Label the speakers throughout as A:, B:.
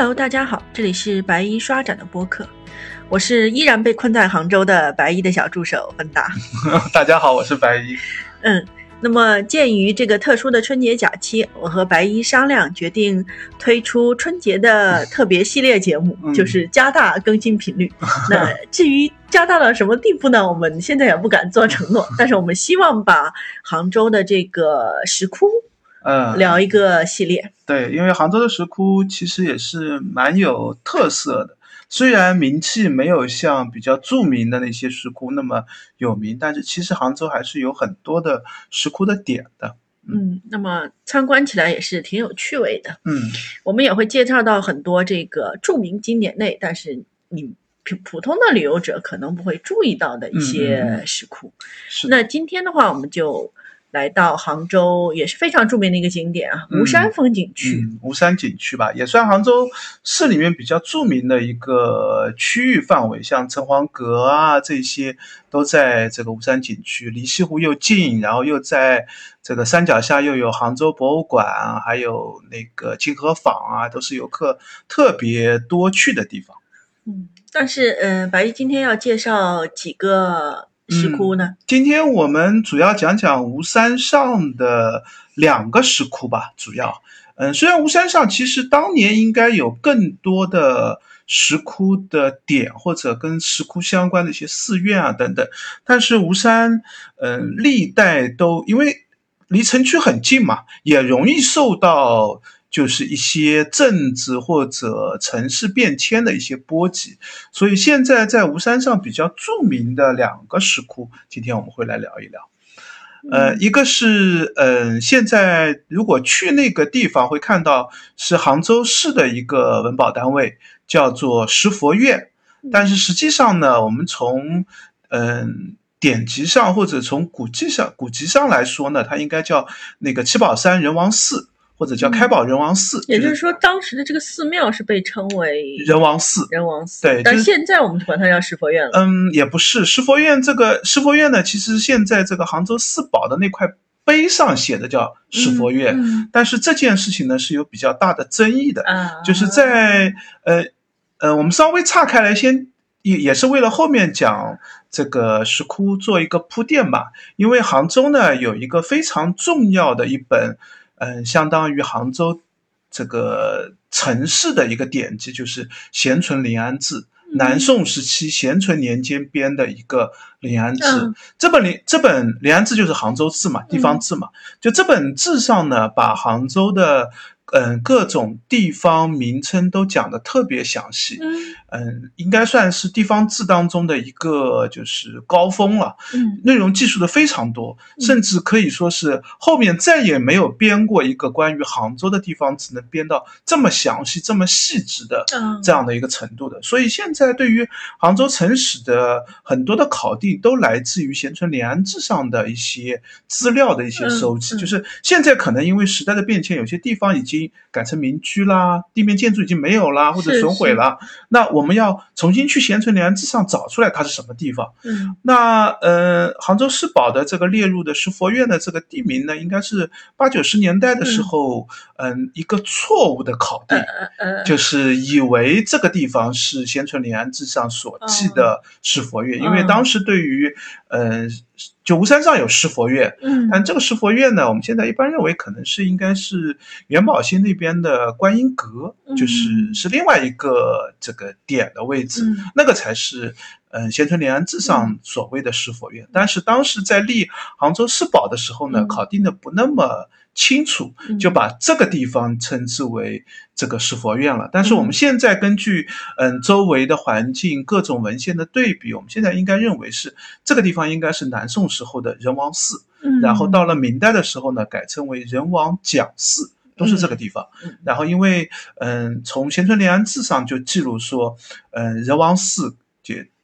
A: Hello，大家好，这里是白衣刷展的播客，我是依然被困在杭州的白衣的小助手芬达。
B: 大家好，我是白衣。
A: 嗯，那么鉴于这个特殊的春节假期，我和白衣商量，决定推出春节的特别系列节目，
B: 嗯
A: 就是加大更新频率。那至于加大到什么地步呢？我们现在也不敢做承诺，但是我们希望把杭州的这个石窟
B: 嗯，
A: 聊一个系列。
B: 对，因为杭州的石窟其实也是蛮有特色的，虽然名气没有像比较著名的那些石窟那么有名，但是其实杭州还是有很多的石窟的点的。
A: 嗯，那么参观起来也是挺有趣味的。
B: 嗯
A: 我们也会介绍到很多这个著名景点内，但是你普普通的旅游者可能不会注意到的一些
B: 嗯
A: 石窟。
B: 是
A: 那今天的话，我们就来到杭州，也是非常著名的一个景点啊，
B: 嗯
A: 吴山风景区。
B: 嗯，吴山景区吧，也算杭州市里面比较著名的一个区域范围，像城隍阁啊这些都在这个吴山景区，离西湖又近，然后又在这个山脚下又有杭州博物馆啊，还有那个清河坊啊，都是游客特别多去的地方。
A: 嗯，但是嗯、呃白玉今天要介绍几个石窟呢？
B: 今天我们主要讲讲吴山上的两个石窟吧，主要，嗯，虽然吴山上其实当年应该有更多的石窟的点或者跟石窟相关的一些寺院啊等等，但是吴山，嗯，历代都因为离城区很近嘛，也容易受到就是一些政治或者城市变迁的一些波及，所以现在在吴山上比较著名的两个石窟，今天我们会来聊一聊。呃，一个是，嗯、现在如果去那个地方会看到是杭州市的一个文保单位，叫做石佛院。但是实际上呢，我们从嗯、典籍上或者从古迹上古籍上来说呢，它应该叫那个七宝山人王寺，或者叫开宝仁王寺，
A: 也就是说，当时的这个寺庙是被称为
B: 仁王寺。
A: 仁王寺，
B: 对就是
A: 但现在我们就管它叫石佛院了。
B: 嗯，也不是石佛院这个石佛院呢，其实现在这个杭州四宝的那块碑上写的叫石佛院，
A: 嗯
B: 但是这件事情呢是有比较大的争议的，
A: 啊，
B: 就是在呃呃，我们稍微岔开来先。也也是为了后面讲这个石窟做一个铺垫吧，因为杭州呢有一个非常重要的一本，嗯、相当于杭州这个城市的一个典籍，就是《咸淳临安志》。南宋时期咸淳年间编的一个《临安志》
A: 嗯
B: 这本临这本《临安志》就是杭州志嘛，地方志嘛。就这本志上呢，把杭州的嗯各种地方名称都讲的特别详细。
A: 嗯
B: 嗯，应该算是地方志当中的一个就是高峰了。
A: 嗯
B: 内容记述的非常多，
A: 嗯
B: 甚至可以说是后面再也没有编过一个关于杭州的地方志能编到这么详细、这么细致的
A: 嗯
B: 这样的一个程度的。所以现在对于杭州城史的很多的考定，都来自于咸淳临安志上的一些资料的一些收集。
A: 嗯嗯
B: 就是现在可能因为时代的变迁，有些地方已经改成民居啦，地面建筑已经没有啦，或者损毁了。那我们要重新去咸淳临安志上找出来它是什么地方。
A: 嗯。
B: 那呃，杭州市保的这个列入的石佛院的这个地名呢，应该是八九十年代的时候，嗯、一个错误的考定，
A: 呃
B: 就是以为这个地方是咸淳临安志上所记的石佛院，因为
A: 嗯
B: 当时对于呃，就吴山上有石佛院，
A: 嗯。
B: 但这个石佛院呢，我们现在一般认为可能是应该是元宝溪那边的观音阁，就是
A: 嗯。
B: 是另外一个这个点的位置，
A: 嗯。
B: 那个才是嗯咸淳临安志上所谓的石佛院。但是当时在立杭州市保的时候呢，
A: 嗯
B: 考定的不那么清楚，
A: 嗯
B: 就把这个地方称之为这个石佛院了。但是我们现在根据嗯周围的环境各种文献的对比，我们现在应该认为是这个地方应该是南宋时候的仁王寺。
A: 嗯
B: 然后到了明代的时候呢，改称为仁王讲寺，都是这个地方。
A: 嗯
B: 然后因为嗯，从咸淳临安志上就记录说，嗯，仁王寺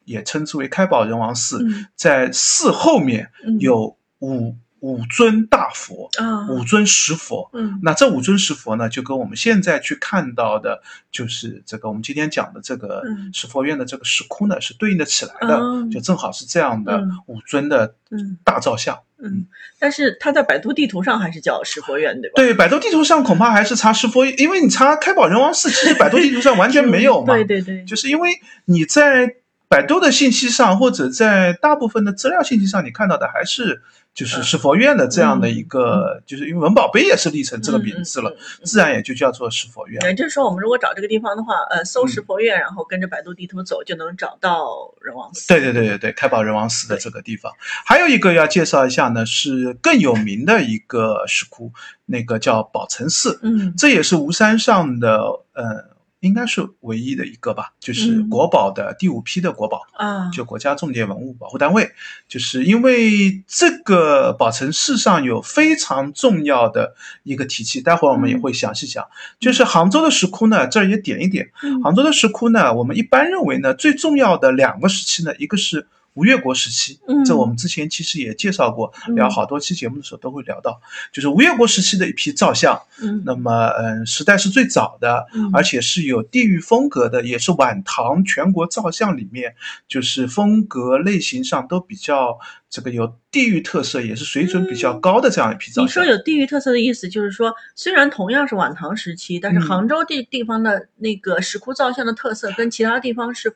B: 也也称之为开宝仁王寺，
A: 嗯
B: 在寺后面
A: 嗯
B: 有五。五尊大佛，
A: 啊，
B: 五尊石佛。
A: 嗯
B: 那这五尊石佛呢，就跟我们现在去看到的，就是这个我们今天讲的这个
A: 嗯
B: 石佛院的这个石窟呢，是对应的起来的，
A: 嗯
B: 就正好是这样的
A: 嗯
B: 五尊的
A: 嗯
B: 大造像。
A: 嗯，但是它在百度地图上还是叫石佛院，对吧？
B: 对，百度地图上恐怕还是查石佛，因为你查开宝仁王寺，其实百度地图上完全没有嘛。
A: 对对对，
B: 就是因为你在百度的信息上，或者在大部分的资料信息上，你看到的还是就是石佛院的这样的一个，就是因为文保碑也是立成这个名字了，
A: 嗯。嗯嗯嗯
B: 自然也就叫做石佛院。
A: 也就是说，我们如果找这个地方的话，呃，搜
B: 嗯
A: 石佛院，然后跟着百度地图走，就能找到仁王寺。
B: 对对对对对，开宝人王寺的这个地方，还有一个要介绍一下呢，是更有名的一个石窟，那个叫宝成寺，
A: 嗯
B: 这也是吴山上的呃，应该是唯一的一个吧，就是
A: 嗯
B: 国宝的第五批的国宝。
A: 啊，
B: 就国家重点文物保护单位，就是因为这个宝成寺上有非常重要的一个题器，待会儿我们也会详细讲。就是杭州的石窟呢，这儿也点一点。
A: 嗯
B: 杭州的石窟呢，我们一般认为呢，最重要的两个时期呢，一个是吴越国时期，
A: 嗯。
B: 这我们之前其实也介绍过，
A: 嗯。
B: 聊好多期节目的时候都会聊到，就是吴越国时期的一批造像，
A: 嗯。
B: 那么嗯，时代是最早的，
A: 嗯。
B: 而且是有地域风格的，也是晚唐全国造像里面，就是风格类型上都比较这个有地域特色，也是水准比较高的这样一批造像。
A: 你说。有地域特色的意思，就是说，虽然同样是晚唐时期，但是
B: 嗯。
A: 杭州这地方的那个石窟造像的特色跟其他地方是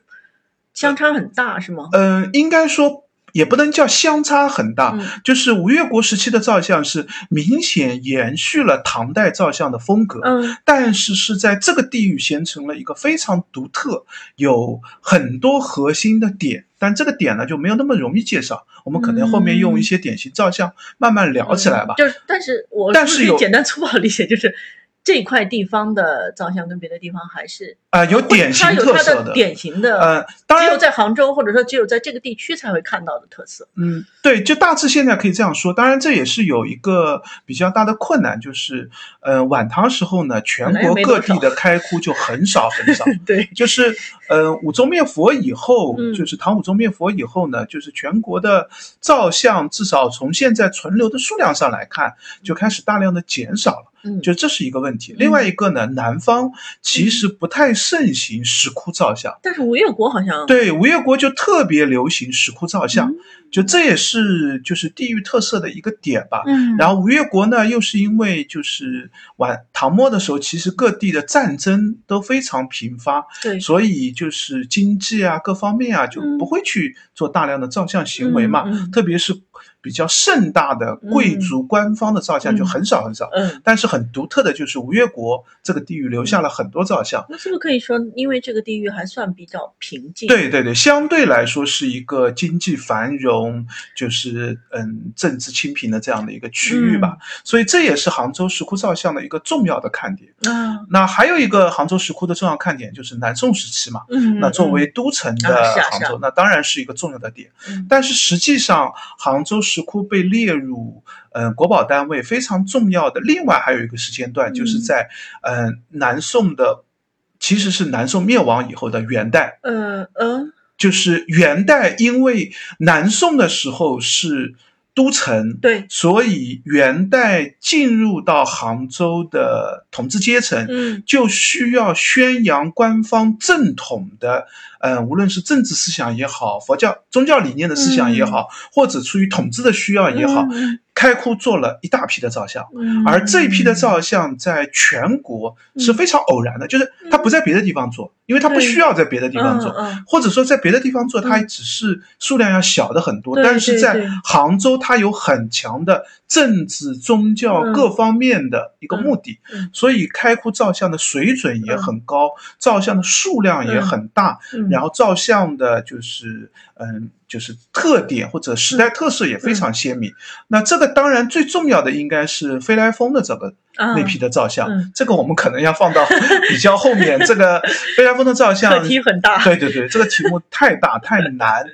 A: 相差很大，是吗？
B: 嗯、应该说也不能叫相差很大，
A: 嗯
B: 就是吴越国时期的造像是明显延续了唐代造像的风格。
A: 嗯
B: 但是是在这个地域形成了一个非常独特、有很多核心的点，但这个点呢就没有那么容易介绍。我们可能后面用一些典型造像慢慢聊起来吧。
A: 就是，但是我
B: 但是
A: 简单粗暴理解，就是这块地方的造像跟别的地方还是
B: 啊、有典型
A: 它有它的典型的，
B: 呃，当然，
A: 只有在杭州或者说只有在这个地区才会看到的特色。
B: 嗯，对，就大致现在可以这样说。当然，这也是有一个比较大的困难，就是，呃，晚唐时候呢，全国各地的开窟就很少很少。
A: 对，
B: 就是，呃，武宗灭佛以后，
A: 嗯
B: 就是唐武宗灭佛以后呢，就是全国的造像，至少从现在存留的数量上来看，就开始大量的减少了。
A: 嗯，
B: 就这是一个问题。另外一个呢，南方其实不太盛行石窟造像。
A: 但是吴越国好像
B: 对，吴越国就特别流行石窟造像，
A: 嗯
B: 就这也是就是地域特色的一个点吧。
A: 嗯，
B: 然后吴越国呢，又是因为就是晚唐末的时候，其实各地的战争都非常频发，
A: 对，
B: 所以就是经济啊各方面啊就
A: 嗯
B: 不会去做大量的造像行为嘛。
A: 嗯嗯
B: 特别是比较盛大的贵族官方的造像就很少很少。
A: 嗯，
B: 但是很独特的就是吴越国这个地域留下了很多造像。
A: 那是不是可以说，因为这个地域还算比较平静？，
B: 对对对，相对来说是一个经济繁荣，就是嗯政治清平的这样的一个区域吧。所以这也是杭州石窟造像的一个重要的看点。
A: 嗯，
B: 那还有一个杭州石窟的重要看点就是南宋时期嘛。
A: 嗯，
B: 那作为都城的杭州，那当然是一个重要的点。
A: 嗯
B: 但是实际上，杭州石窟被列入嗯国宝单位非常重要的，另外还有一个时间段，就是
A: 嗯
B: 在呃南宋的，其实是南宋灭亡以后的元代。
A: 呃呃，
B: 就是元代，因为南宋的时候是都城，
A: 对，
B: 所以元代进入到杭州的统治阶层，
A: 嗯。
B: 就需要宣扬官方正统的，呃，无论是政治思想也好，佛教宗教理念的思想也好，或者出于统治的需要也好，
A: 嗯
B: 开窟做了一大批的造像。
A: 嗯。
B: 而这一批的造像在全国是非常偶然的，就是它不在别的地方做，因为它不需要在别的地方做，
A: 嗯嗯
B: 或者说在别的地方做，它只是数量要小的很多，
A: 对
B: 但是在杭州，它有很强的政治、宗教
A: 嗯
B: 各方面的一个目的，
A: 嗯嗯
B: 所以开窟造像的水准也很高，造像的数量也很大，
A: 嗯
B: 然后造像的就是嗯。就是特点或者时代特色也非常鲜明。那这个当然最重要的应该是飞来峰的这个
A: 啊
B: 那批的造像，
A: 嗯
B: 这个我们可能要放到比较后面。这个飞来峰的造像
A: 课题很大，
B: 对对对，这个题目太大太难。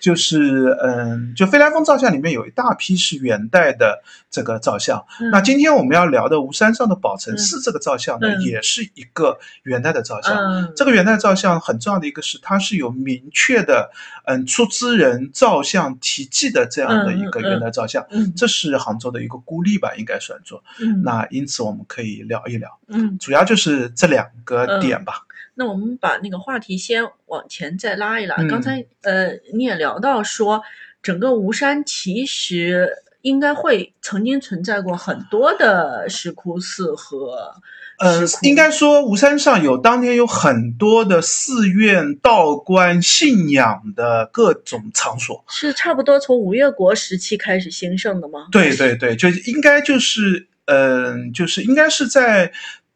B: 就是嗯，就飞来峰造像里面有一大批是元代的这个造像。
A: 嗯
B: 那今天我们要聊的吴山上的宝成
A: 嗯
B: 寺这个造像呢，
A: 嗯
B: 也是一个元代的造像。
A: 嗯，
B: 这个元代造像很重要的一个是，它是有明确的嗯出资人造像题记的这样的一个元代造像。
A: 嗯
B: 这是杭州的一个孤立吧，应该算作。
A: 嗯
B: 那因此我们可以聊一聊，
A: 嗯，
B: 主要就是这两个
A: 嗯
B: 点吧。
A: 那我们把那个话题先往前再拉一拉。
B: 嗯
A: 刚才呃你也聊到说，整个吴山其实应该会曾经存在过很多的石窟寺和
B: 呃应该说吴山上有当年有很多的寺院、道观、信仰的各种场所。
A: 是差不多从吴越国时期开始兴盛的吗？
B: 对对对，就应该就是嗯、就是应该是在。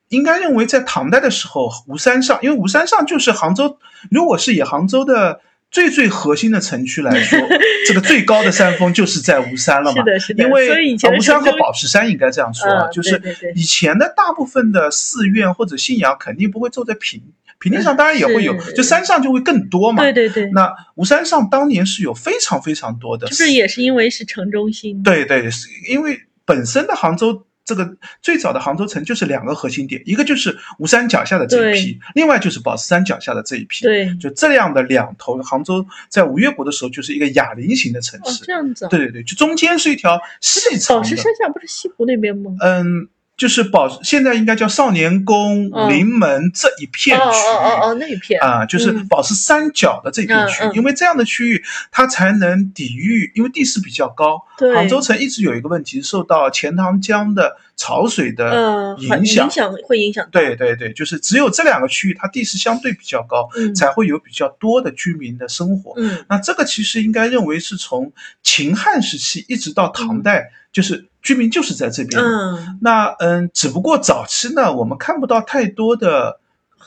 B: 应该认为在唐代的时候，吴山上，因为吴山上就是杭州，如果是以杭州的最最核心的城区来说，这个最高的山峰就是在吴山了嘛。
A: 是的，是的。
B: 因为
A: 所以以前
B: 呃吴山和宝石山应该这样说就是
A: 对对对
B: 以前的大部分的寺院或者信仰肯定不会坐在平平地上，当然也会有，
A: 嗯
B: 就山上就会更多嘛。
A: 对对对，
B: 那吴山上当年是有非常非常多的寺，
A: 就是也是因为是城中心。
B: 对对，是因为本身的杭州。这个最早的杭州城就是两个核心点，一个就是吴山脚下的这一批，另外就是宝石山脚下的这一批。
A: 对，
B: 就这样的两头，杭州在吴越国的时候就是一个哑铃型的城
A: 哦
B: 市。
A: 这样子啊。
B: 对对对，就中间是一条细长的。
A: 宝石山下不是西湖那边吗？
B: 嗯，就是宝，现在应该叫少年宫、
A: 嗯
B: 临门这一片区
A: 哦哦哦
B: 域。
A: 哦，那一片。
B: 啊、就是
A: 嗯
B: 宝石山脚的这片区域，因为这样的区域它才能抵御，因为地势比较高。
A: 对
B: 杭州城一直有一个问题，受到钱塘江的潮水的影响。
A: 影响会影响。
B: 对对对，就是只有这两个区域，它地势相对比较高，
A: 嗯
B: 才会有比较多的居民的生活。
A: 嗯
B: 那这个其实应该认为是从秦汉时期一直到唐代，就是居民就是在这边。
A: 嗯，
B: 那嗯，只不过早期呢，我们看不到太多的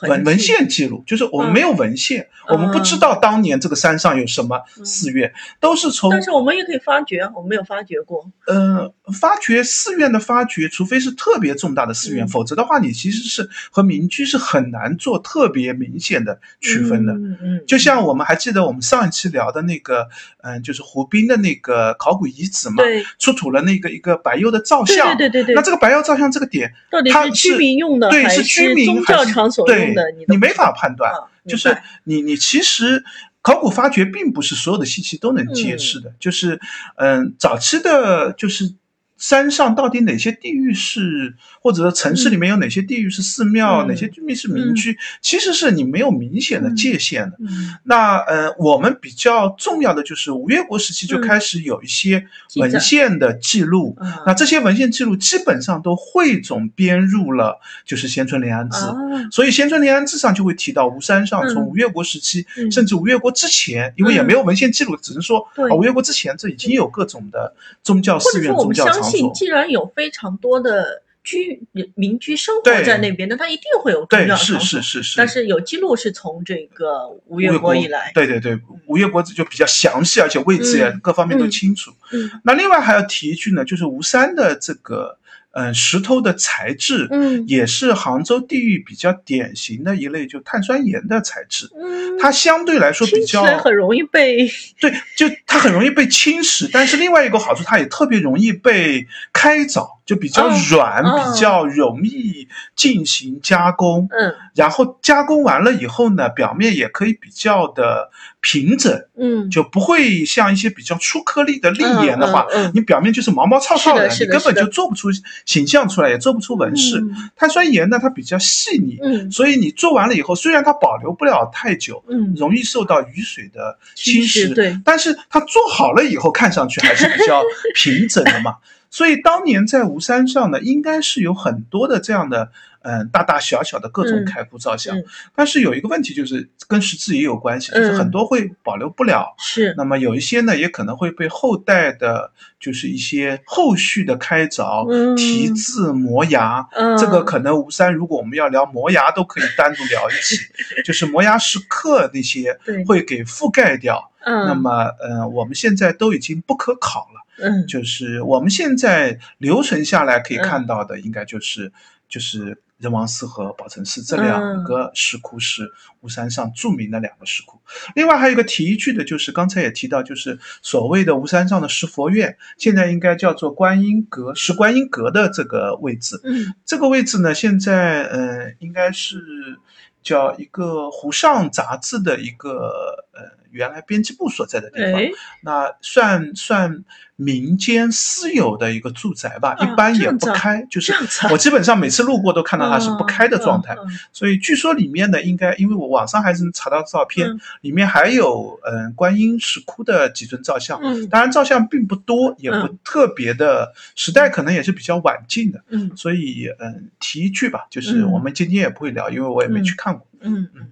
B: 文文献记录，就是我们没有文献，我们不知
A: 嗯
B: 道当年这个山上有什么寺院，都是从
A: 但是我们也可以发掘，我们没有发掘过。
B: 呃发掘寺院的发掘，除非是特别重大的寺院，
A: 嗯
B: 否则的话，你其实是和民居是很难做特别明显的区分的。
A: 嗯嗯，
B: 就像我们还记得我们上一期聊的那个，嗯，就是湖滨的那个考古遗址嘛，出土了那个一个白釉的造
A: 对
B: 像。
A: 对对对对。
B: 那这个白釉造像这个点，
A: 到底
B: 它
A: 是居民用的
B: 对，
A: 还
B: 是居民
A: 宗教场所
B: 对
A: 用都
B: 你没法判断。
A: 啊
B: 就是你你其实考古发掘并不是所有的信息都能揭示的，就是嗯，早期的就是。山上到底哪些地域是，或者说城市里面有哪些地域是寺庙，
A: 嗯。
B: 哪些居民是民居，其实是你没有明显的界限的。
A: 嗯。
B: 那呃，我们比较重要的就是吴越国时期就开始有一些文献的记录，
A: 嗯。
B: 那这些文献记录基本上都汇总编入了就是《先春联安志》
A: 啊。
B: 所以《先春联安志》上就会提到吴山上
A: 嗯。
B: 从吴越国时期，
A: 嗯。
B: 甚至吴越国之前，因为也没有文献记录，只能说
A: 对。
B: 啊，吴越国之前这已经有各种的宗教寺院、宗教场
A: 既然有非常多的居民居生活在那边，那它一定会有宗
B: 对，是。是是是。
A: 但是有记录是从这个吴越国以来，
B: 对对对，吴越国就比较详细，而且位置各方面都清楚。
A: 嗯
B: 那另外还要提一句呢，就是吴山的这个呃石头的材质，
A: 嗯
B: 也是杭州地域比较典型的一类，就碳酸盐的材质。
A: 嗯，
B: 它相对来说比较
A: 来很容易被
B: 对，就它很容易被侵蚀，但是另外一个好处，它也特别容易被开凿，就比较
A: 哦
B: 软，
A: 哦
B: 比较容易进行加工。
A: 嗯。
B: 然后加工完了以后呢，表面也可以比较的平整，
A: 嗯，
B: 就不会像一些比较粗颗粒的粒岩的话，
A: 嗯嗯嗯
B: 你表面就是毛毛糙糙
A: 是的
B: 你根本就做不出形象出来，也做不出纹饰。
A: 嗯。
B: 碳酸盐呢，它比较细腻，
A: 嗯。
B: 所以你做完了以后，虽然它保留不了太久，
A: 嗯，
B: 容易受到雨水的侵蚀，
A: 对，
B: 但是它做好了以后，看上去还是比较平整的嘛。所以当年在吴山上呢，应该是有很多的这样的，嗯、大大小小的各种
A: 嗯
B: 开窟造像。
A: 嗯
B: 但是有一个问题，就是跟石质也有关系，就是
A: 嗯
B: 很多会保留不了。
A: 是。
B: 那么有一些呢，也可能会被后代的，就是一些后续的开凿、
A: 嗯。
B: 题字、磨牙，
A: 嗯。
B: 这个可能吴山如果我们要聊磨牙，都可以单独聊一起，就是磨牙石刻那些
A: 对。
B: 会给覆盖掉。
A: 嗯，
B: 那么，呃，我们现在都已经不可考了。
A: 嗯
B: 就是我们现在留存下来可以看到的，应该就是、就是仁王寺和宝成寺这两个石窟是巫山上著名的两个石窟。另外还有一个提一句的，就是刚才也提到，就是所谓的巫山上的石佛院，现在应该叫做观音阁，石观音阁的这个位置。
A: 嗯，
B: 这个位置呢，现在呃应该是叫一个湖上杂志的一个呃。原来编辑部所在的地方，那算算民间私有的一个住宅吧，一般也不开，就是我基本上每次路过都看到它是不开的状态。所以据说里面呢，应该因为我网上还是能查到照片，里面还有嗯观音石窟的几尊造像，当然照相并不多，也不特别的，时代可能也是比较晚近的。
A: 嗯，
B: 所以嗯提一句吧，就是我们今天也不会聊，因为我也没去看过。
A: 嗯。嗯。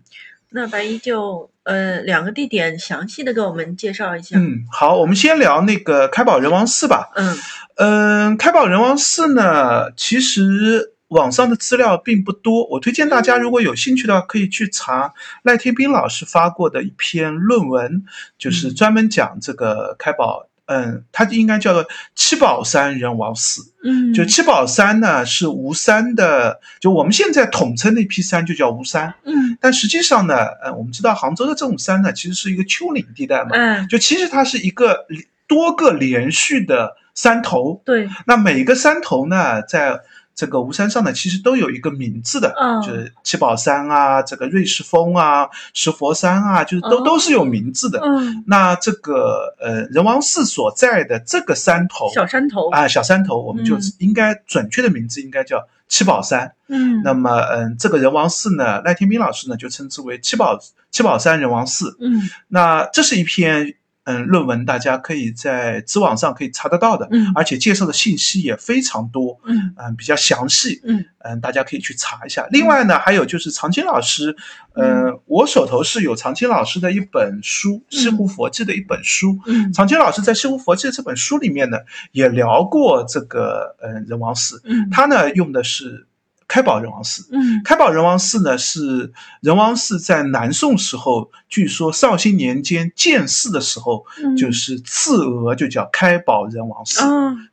A: 那白衣就呃两个地点详细的给我们介绍一下。
B: 嗯，好，我们先聊那个开宝仁王寺吧。
A: 嗯
B: 嗯，开宝仁王寺呢，其实网上的资料并不多，我推荐大家如果有兴趣的话，可以去查赖天斌老师发过的一篇论文，就是专门讲这个开宝。嗯，它应该叫做七宝山人王寺。
A: 嗯，
B: 就七宝山呢是吴山的，就我们现在统称那批山就叫吴山。
A: 嗯，
B: 但实际上呢，呃，我们知道杭州的这种山呢，其实是一个丘陵地带嘛。
A: 嗯，
B: 就其实它是一个多个连续的山头。
A: 对，
B: 那每个山头呢，在这个吴山上呢，其实都有一个名字的，就是七宝山啊，这个瑞士峰啊，石佛山啊，就是都都是有名字的。
A: 嗯，
B: 那这个呃仁王寺所在的这个山头，
A: 小山头
B: 啊，小山头，我们就应该准确的名字应该叫七宝山。
A: 嗯，
B: 那么嗯，这个仁王寺呢，赖天斌老师呢就称之为七宝七宝山仁王寺。
A: 嗯，
B: 那这是一篇。嗯，论文大家可以在知网上可以查得到的，
A: 嗯，
B: 而且介绍的信息也非常多，
A: 嗯。
B: 嗯，比较详细，
A: 嗯。
B: 嗯，大家可以去查一下。另外呢，还有就是常青老师，呃，我手头是有常青老师的一本书《西湖佛记》的一本书，
A: 嗯，
B: 常青老师在《西湖佛记》这本书里面呢，也聊过这个嗯仁王寺，
A: 嗯，
B: 他呢用的是。开宝仁王寺，
A: 嗯，
B: 开宝仁王寺呢是仁王寺在南宋时候，据说绍兴年间建寺的时候，就是赐额就叫开宝仁王寺，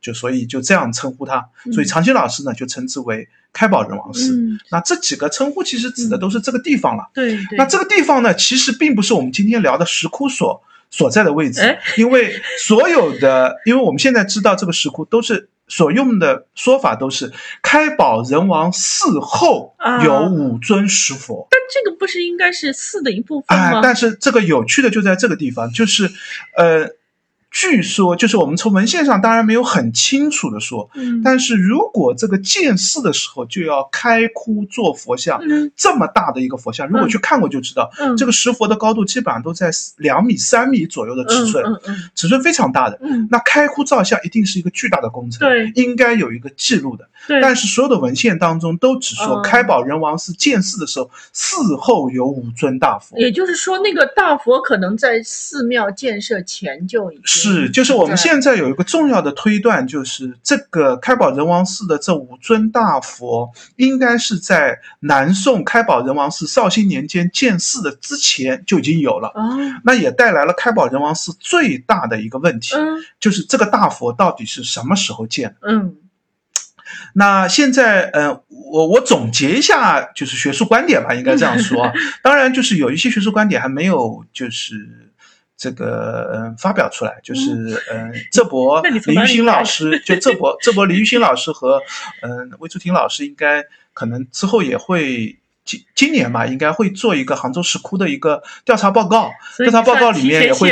B: 就所以就这样称呼它，所以长青老师呢就称之为开宝仁王寺。那这几个称呼其实指的都是这个地方了。
A: 对，
B: 那这个地方呢，其实并不是我们今天聊的石窟所所在的位置，因为所有的，因为我们现在知道这个石窟都是。所用的说法都是开宝仁王寺后有五尊石佛，
A: 但这个不是应该是寺的一部分
B: 吗？但是这个有趣的就在这个地方，就是，呃。据说就是我们从文献上当然没有很清楚的说，
A: 嗯，
B: 但是如果这个建寺的时候就要开窟做佛像，
A: 嗯，
B: 这么大的一个佛像，如果去看过就知道，
A: 嗯，
B: 这个石佛的高度基本上都在两米、三米左右的尺寸，
A: 嗯嗯，
B: 尺寸非常大的，
A: 嗯，
B: 那开窟造像一定是一个巨大的工程，
A: 对，
B: 应该有一个记录的，
A: 对，
B: 但是所有的文献当中都只说开宝仁王寺建寺的时候，寺后有五尊大佛，
A: 也就是说那个大佛可能在寺庙建设前就已经
B: 是，就是我们现现在有一个重要的推断，就是这个开宝仁王寺的这五尊大佛，应该是在南宋开宝仁王寺绍兴年间建寺的之前就已经有了。
A: 哦，
B: 那也带来了开宝仁王寺最大的一个问题，
A: 嗯，
B: 就是这个大佛到底是什么时候建的？
A: 嗯，
B: 那现在，呃，我我总结一下，就是学术观点吧，应该这样说。当然，就是有一些学术观点还没有，就是。这个嗯，发表出来就是嗯，这博李玉新老师，就这博这博李玉新老师和嗯魏竹婷老师，应该可能之后也会今今年吧，应该会做一个杭州石窟的一个调查报告。调查报告里面也会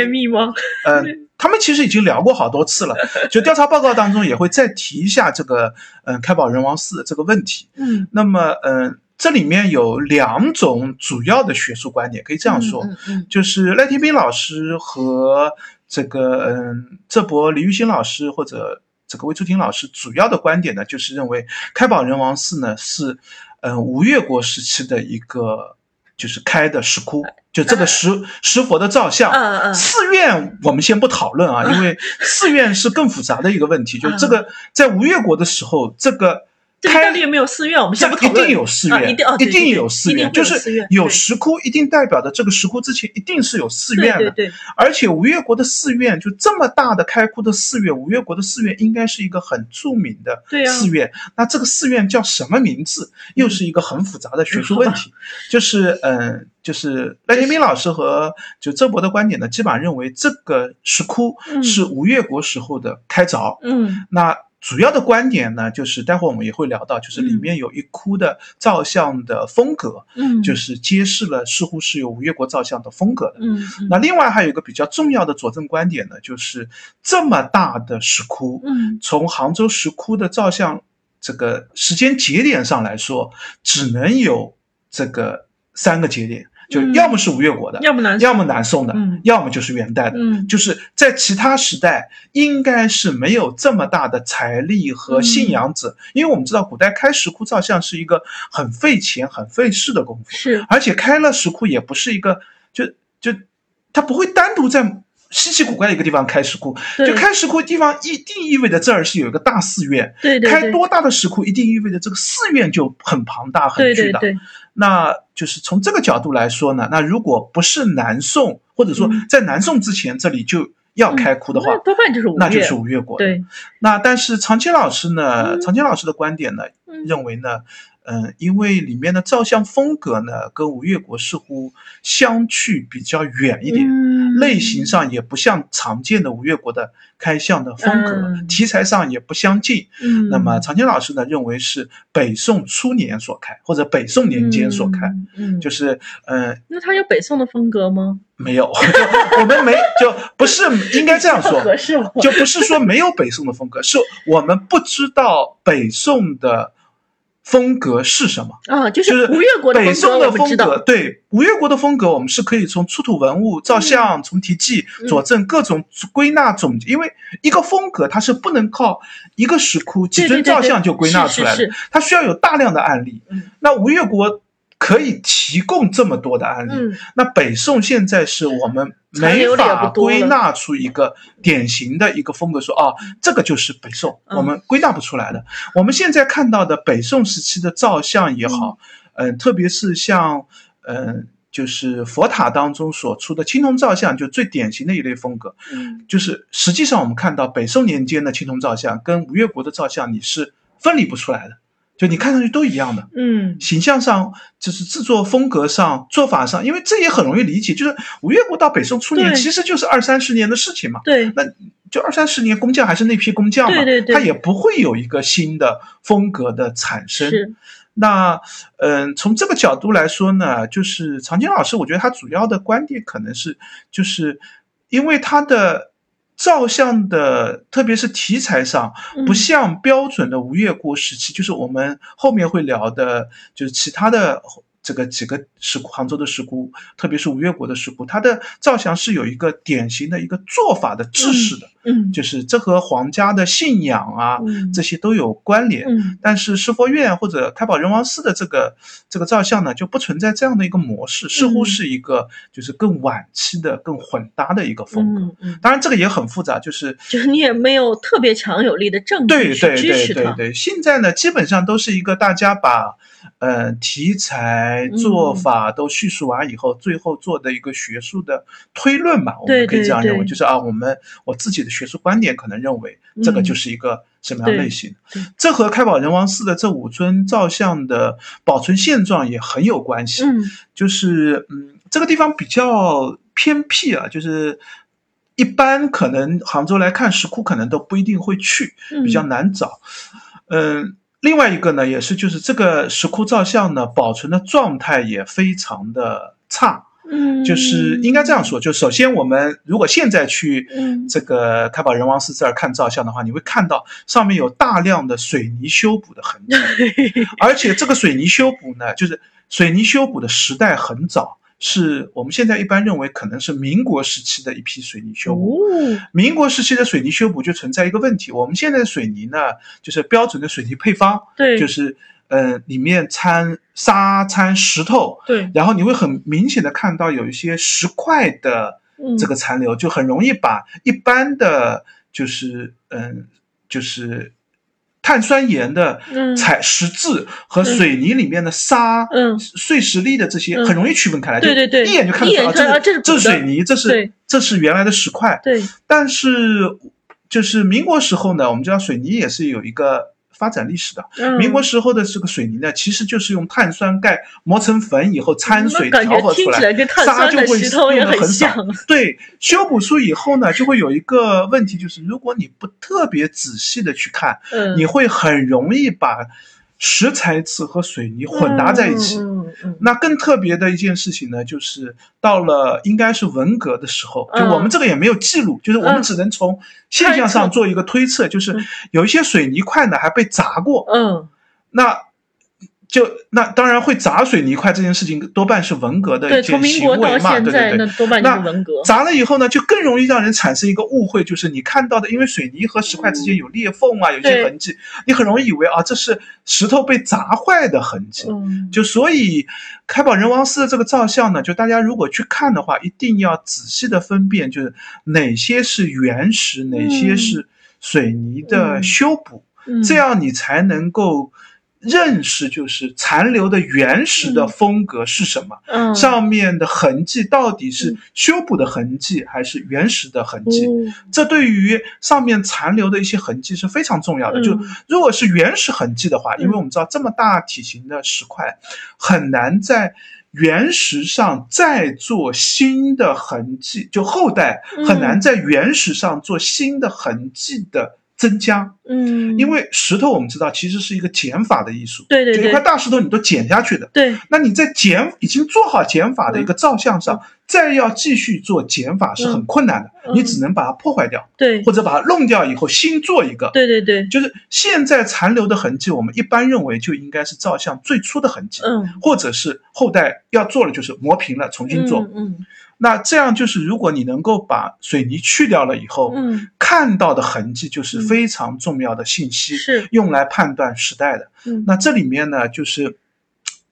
B: 嗯，他们其实已经聊过好多次了，就调查报告当中也会再提一下这个嗯开宝仁王寺这个问题。
A: 嗯，
B: 那么嗯。这里面有两种主要的学术观点，可以这样说，就是赖天斌老师和这个嗯这博李玉新老师或者这个魏初婷老师主要的观点呢，就是认为开宝仁王寺呢是嗯吴越国时期的一个就是开的石窟，就这个石石佛的造像。
A: 嗯嗯。
B: 寺院我们先不讨论啊，因为 寺院是更复杂的一个问题，就这个在吴越国的时候，这个。
A: 这个到底有没有寺院？我们先不讨论。
B: 一定有寺院，
A: 一定哦，
B: 一定有寺院，就是有
A: 石
B: 窟，一定代表的这个石窟之前一定是有寺院
A: 的。对对。
B: 而且吴越国的寺院就这么大的开窟的寺院，吴越国的寺院应该是一个很著名的寺院。那这个寺院叫什么名字？又是一个很复杂的学术问题。就是嗯，就是赖天斌老师和就周博的观点呢，基本上认为这个石窟是吴越国时候的开凿。
A: 嗯。
B: 那。主要的观点呢，就是待会儿我们也会聊到，就是里面有一窟的造像的风格，
A: 嗯，
B: 就是揭示了似乎是有吴越国造像的风格的，
A: 嗯。
B: 那另外还有一个比较重要的佐证观点呢，就是这么大的石窟，
A: 嗯，
B: 从杭州石窟的造像这个时间节点上来说，只能有这个三个节点。就要么是吴越国的，
A: 要么南，
B: 要么南宋的，
A: 嗯，
B: 要么就是元代的，
A: 嗯，
B: 就是在其他时代应该是没有这么大的财力和信仰者，因为我们知道古代开石窟造像是一个很费钱、很费事的功夫，
A: 是，
B: 而且开了石窟也不是一个，就就他不会单独在稀奇古怪的一个地方开石窟，就开石窟地方一定意味着这儿是有一个大寺院，
A: 对对，
B: 开多大的石窟一定意味着这个寺院就很庞大、很巨大，那。就是从这个角度来说呢，那如果不是南宋，或者说在南宋之前这里就要开窟的话，
A: 多半就是
B: 那就是吴越国。
A: 对，
B: 那但是长青老师呢，长青老师的观点呢，认为呢。嗯，因为里面的照相风格呢，跟吴越国似乎相去比较远一点，类型上也不像常见的吴越国的开相的风格，题材上也不相近。
A: 嗯，
B: 那么常青老师呢，认为是北宋初年所开，或者北宋年间所开。
A: 嗯，
B: 就是嗯，
A: 那他有北宋的风格吗？
B: 没有，我们没就不是应该这样说，
A: 合适吗？
B: 就不是说没有北宋的风格，是我们不知道北宋的。风格是什么
A: 啊？就
B: 是
A: 吴越国
B: 北宋的
A: 风
B: 格。对吴越国的风格，我们是可以从出土文物、照相、从题记佐证各种归纳总结。因为一个风格它是不能靠一个石窟几尊照相就归纳出来的，它需要有大量的案例。那吴越国。可以提供这么多的案例，那北宋现在是我们没法归纳出一个典型的一个风格，说哦，这个就是北宋，我们归纳不出来的。我们现在看到的北宋时期的造像也好，嗯，特别是像嗯，就是佛塔当中所出的青铜造像，就最典型的一类风格，
A: 嗯，
B: 就是实际上我们看到北宋年间的青铜造像跟吴越国的造像，你是分离不出来的。就你看上去都一样的，
A: 嗯，
B: 形象上就是制作风格上做法上，因为这也很容易理解，就是吴越国到北宋初年其实就是二三十年的事情嘛，
A: 对，
B: 那就二三十年工匠还是那批工匠嘛，
A: 对对对，
B: 他也不会有一个新的风格的产生。
A: 是，
B: 那嗯，从这个角度来说呢，就是常青老师，我觉得他主要的观点可能是，就是因为他的。照相的，特别是题材上，不像标准的吴越国时期，就是我们后面会聊的，就是其他的。这个几个石窟，杭州的石窟，特别是吴越国的石窟，它的造像是有一个典型的一个做法的制式的，
A: 嗯，
B: 就是这和皇家的信仰啊，这些都有关联。
A: 嗯，
B: 但是石佛院或者开宝仁王寺的这个这个造像呢，就不存在这样的一个模式，似乎是一个就是更晚期的、更混搭的一个风格。
A: 嗯嗯，
B: 当然这个也很复杂，就是
A: 就是你也没有特别强有力的证据
B: 去支持它。对对对对对，现在呢，基本上都是一个大家把。呃，题材做法都叙述完以后，最后做的一个学术的推论嘛，我们可以这样认为，就是啊，我们我自己的学术观点可能认为这个就是一个什么样类型。这和开宝仁王寺的这五尊造像的保存现状也很有关系。
A: 嗯，
B: 就是嗯，这个地方比较偏僻啊，就是一般可能杭州来看石窟，可能都不一定会去，比较难找。嗯。另外一个呢，也是就是这个石窟造像呢，保存的状态也非常的差。
A: 嗯，
B: 就是应该这样说，就首先我们如果现在去这个开宝仁王寺这儿看造像的话，你会看到上面有大量的水泥修补的痕迹，而且这个水泥修补呢，就是水泥修补的时代很早。是我们现在一般认为可能是民国时期的一批水泥修补。民国时期的水泥修补就存在一个问题，我们现在的水泥呢，就是标准的水泥配方，
A: 对，
B: 就是呃里面掺沙掺石头，
A: 对，
B: 然后你会很明显的看到有一些石块的这个残留，就很容易把一般的就是嗯就是。碳酸盐的
A: 嗯。
B: 彩石质和水泥里面的沙、
A: 嗯。
B: 碎石粒的这些
A: 嗯。
B: 很容易区分开来，就
A: 对对。对
B: 一眼就看得出啊，
A: 一眼看啊
B: 这是
A: 这是
B: 水泥，这是这是原来的石块。
A: 对，
B: 但是就是民国时候呢，我们知道水泥也是有一个发展历史的。
A: 嗯
B: 民国时候的这个水泥呢，其实就是用碳酸钙磨成粉以后掺水调和出
A: 来
B: 沙就会
A: 石头也
B: 用的很少。对，修补出以后呢，就会有一个问题，就是如果你不特别仔细的去看，
A: 嗯，
B: 你会很容易把石材质和水泥混搭在一起。
A: 嗯嗯嗯
B: 那更特别的一件事情呢，就是到了应该是文革的时候，就
A: 嗯
B: 我们这个也没有记录，就是我们
A: 嗯。
B: 只能从现象上做一个推测，就是
A: 嗯。
B: 有一些水泥块呢还被砸过，
A: 嗯。
B: 那就那当然会砸水泥块这件事情多半是文革的，一
A: 从
B: 件行为嘛，对对对。
A: 那多半是文革。
B: 砸了以后呢，就更容易让人产生一个误会，就是你看到的，因为水泥和石块之间有裂缝啊，有一些痕迹，你很容易以为啊，这是石头被砸坏的痕迹。
A: 嗯，
B: 就所以开宝仁王寺的这个造像呢，就大家如果去看的话，一定要仔细的分辨，就是哪些是原石，哪些是水泥的修补，
A: 嗯
B: 这样你才能够认识，就是残留的原始的风格是什么，
A: 嗯。
B: 上面的痕迹到底是修补的痕迹还是原始的痕迹。
A: 嗯。
B: 这对于上面残留的一些痕迹是非常重要的。
A: 嗯。
B: 就如果是原始痕迹的话，
A: 嗯。
B: 因为我们知道这么大体型的石块很难在原石上再做新的痕迹，就后代
A: 嗯
B: 很难在原石上做新的痕迹的增加。
A: 嗯，
B: 因为石头我们知道其实是一个减法的艺术，
A: 对对对
B: 就一块大石头你都减下去的。
A: 对
B: 那你在减已经做好减法的一个造像上，
A: 嗯
B: 再要继续做减法是很困难的，
A: 嗯。
B: 你只能把它破坏掉。
A: 对。
B: 或者把它弄掉以后新做一个。
A: 对对对，
B: 就是现在残留的痕迹，我们一般认为就应该是造像最初的痕迹，
A: 嗯，
B: 或者是后代要做了就是磨平了重新做。
A: 嗯嗯。
B: 那这样就是如果你能够把水泥去掉了以后，
A: 嗯，
B: 看到的痕迹就是非常重要的信息，
A: 是，
B: 用来判断时代的。
A: 嗯。
B: 那这里面呢，就是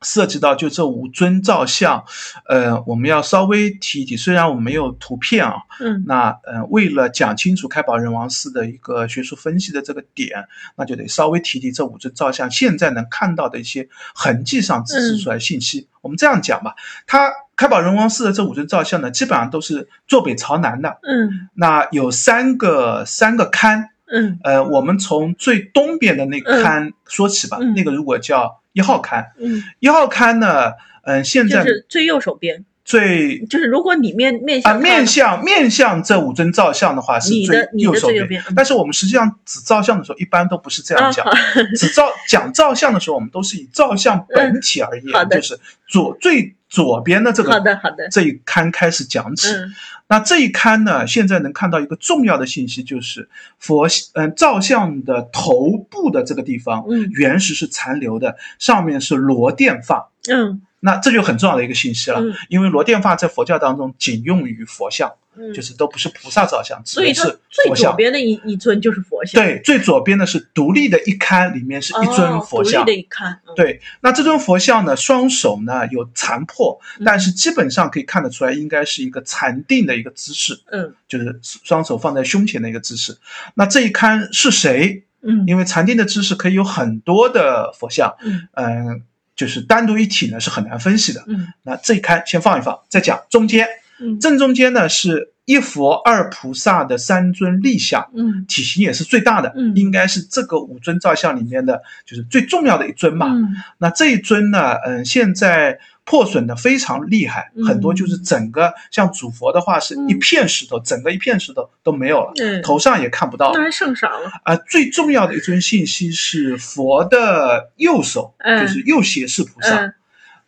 B: 涉及到就这五尊造像，呃，我们要稍微提一提，虽然我们没有图片啊，
A: 嗯。
B: 那呃，为了讲清楚开宝仁王寺的一个学术分析的这个点，那就得稍微提提这五尊造像现在能看到的一些痕迹上指示出来信息。我们这样讲吧，它开宝仁王寺的这五尊造像呢，基本上都是坐北朝南的。
A: 嗯。
B: 那有三个三个龛，
A: 嗯。
B: 呃，我们从最东边的那个龛说起吧，
A: 嗯。
B: 那个如果叫一号刊，
A: 嗯，
B: 一号刊呢，嗯、现
A: 就
B: 在
A: 是最右手边，
B: 最
A: 就是如果你面面
B: 啊，
A: 向
B: 面向面向这五尊造像的话是最右手边，但是我们实际上只造像的时候一般都不是这样讲，
A: 啊
B: 只造讲造像的时候，我们都是以造像本体而言，就是左最左边的这个
A: 好的好的，
B: 这一刊开始讲起。
A: 嗯
B: 那这一刊呢，现在能看到一个重要的信息，就是佛嗯造像的头部的这个地方，
A: 嗯
B: 原石是残留的，上面是螺钿发。
A: 嗯
B: 那这就很重要的一个信息了，
A: 嗯
B: 因为螺钿发在佛教当中仅用于佛像，
A: 嗯，
B: 就是都不是菩萨造像，指
A: 所以
B: 是
A: 最左。边的一一尊就是佛像，
B: 对，最左边的是独立的一龛，里面是一尊
A: 哦
B: 佛像。
A: 独立的一龛，嗯
B: 对，那这尊佛像呢，双手呢有残破，
A: 嗯
B: 但是基本上可以看得出来，应该是一个禅定的一个姿势，
A: 嗯
B: 就是双手放在胸前的一个姿势。那这一龛是谁？
A: 嗯
B: 因为禅定的姿势可以有很多的佛像，
A: 嗯
B: 嗯，就是单独一体呢是很难分析的。
A: 嗯。
B: 那这一开先放一放，再讲中间，
A: 嗯。
B: 正中间呢是一佛二菩萨的三尊立像，
A: 嗯。
B: 体型也是最大的，
A: 嗯。
B: 应该是这个五尊造像里面的就是最重要的一尊嘛。
A: 嗯。
B: 那这一尊呢，嗯，现在破损的非常厉害，
A: 嗯。
B: 很多就是整个像主佛的话是一片石头，整个一片石头都没有了，
A: 嗯，
B: 头上也看不到。
A: 那还剩啥了？
B: 啊、最重要的一尊信息是佛的右手，
A: 嗯。
B: 就是右胁侍菩萨。
A: 嗯。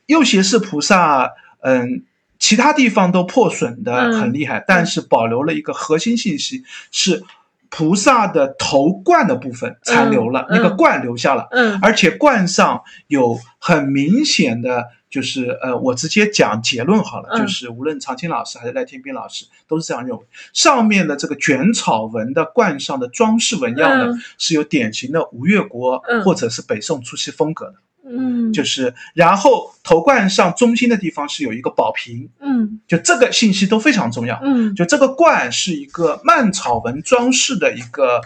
B: 右胁侍菩萨，嗯，其他地方都破损的
A: 嗯。
B: 很厉害，但是保留了一个核心信息，是菩萨的头冠的部分残留了，
A: 嗯。
B: 那个冠留下了，
A: 嗯。
B: 而且冠上有很明显的。就是呃，我直接讲结论好了，
A: 嗯
B: 就是无论常青老师还是赖天斌老师都是这样认为。上面的这个卷草纹的冠上的装饰纹样呢，
A: 嗯
B: 是有典型的吴越国
A: 嗯
B: 或者是北宋初期风格的。
A: 嗯
B: 就是，然后头冠上中心的地方是有一个宝瓶，
A: 嗯
B: 就这个信息都非常重要。
A: 嗯
B: 就这个冠是一个蔓草纹装饰的一个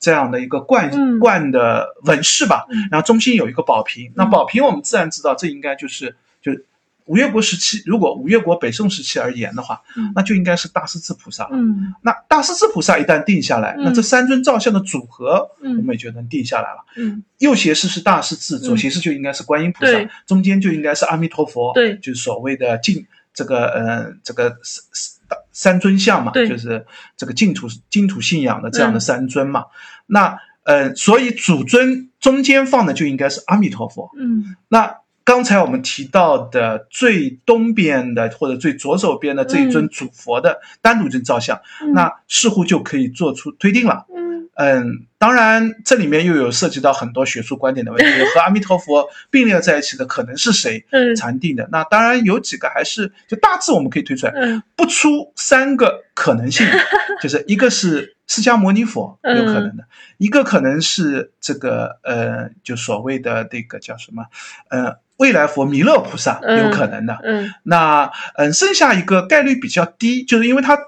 B: 这样的一个冠、
A: 嗯
B: 冠的纹饰吧，
A: 嗯
B: 然后中心有一个宝瓶。那宝瓶我们自然知道，这应该就是就五越国时期，如果五越国北宋时期而言的话，
A: 嗯。
B: 那就应该是大势至菩萨了。
A: 嗯。
B: 那大势至菩萨一旦定下来，
A: 嗯。
B: 那这三尊造像的组合，
A: 嗯。
B: 我们也就能定下来了。
A: 嗯。
B: 右斜视是大势至，左
A: 嗯
B: 斜视就应该是观音菩萨，
A: 对。
B: 中间就应该是阿弥陀佛，
A: 对。
B: 就是所谓的净这个呃这个三三三尊像嘛，
A: 对。
B: 就是这个净土净土信仰的这样的
A: 嗯
B: 三尊嘛。那呃，所以主尊中间放的就应该是阿弥陀佛。
A: 嗯。
B: 那刚才我们提到的最东边的或者最左手边的这一尊主佛的单独尊造像，
A: 嗯。
B: 那似乎就可以做出推定了。
A: 嗯。
B: 嗯，当然，这里面又有涉及到很多学术观点的问题，和阿弥陀佛并列在一起的可能是谁
A: 嗯。
B: 禅定的？那当然有几个还是就大致我们可以推出来，
A: 嗯。
B: 不出三个可能性，就是一个是释迦牟尼佛有可能的，一个可能是这个呃，就所谓的这个叫什么呃未来佛弥勒菩萨有可能的。
A: 嗯
B: 那嗯，剩下一个概率比较低，就是因为他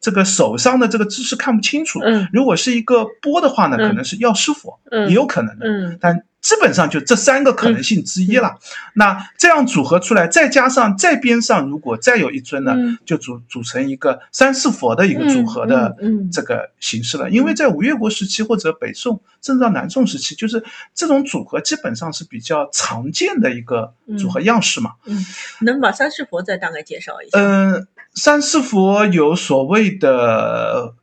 B: 这个手上的这个姿势看不清楚。
A: 嗯
B: 如果是一个波的话呢，
A: 嗯
B: 可能是药师佛，
A: 嗯
B: 也有可能的。
A: 嗯
B: 但基本上就这三个可能性之一了。那这样组合出来，再加上再边上如果再有一尊呢，
A: 嗯
B: 就组组成一个三世佛的一个组合的这个形式了。因为在吴越国时期或者北宋甚至到南宋时期，就是这种组合基本上是比较常见的一个组合样式嘛。
A: 嗯，能把三世佛再大概介绍一下？
B: 嗯，三世佛有所谓的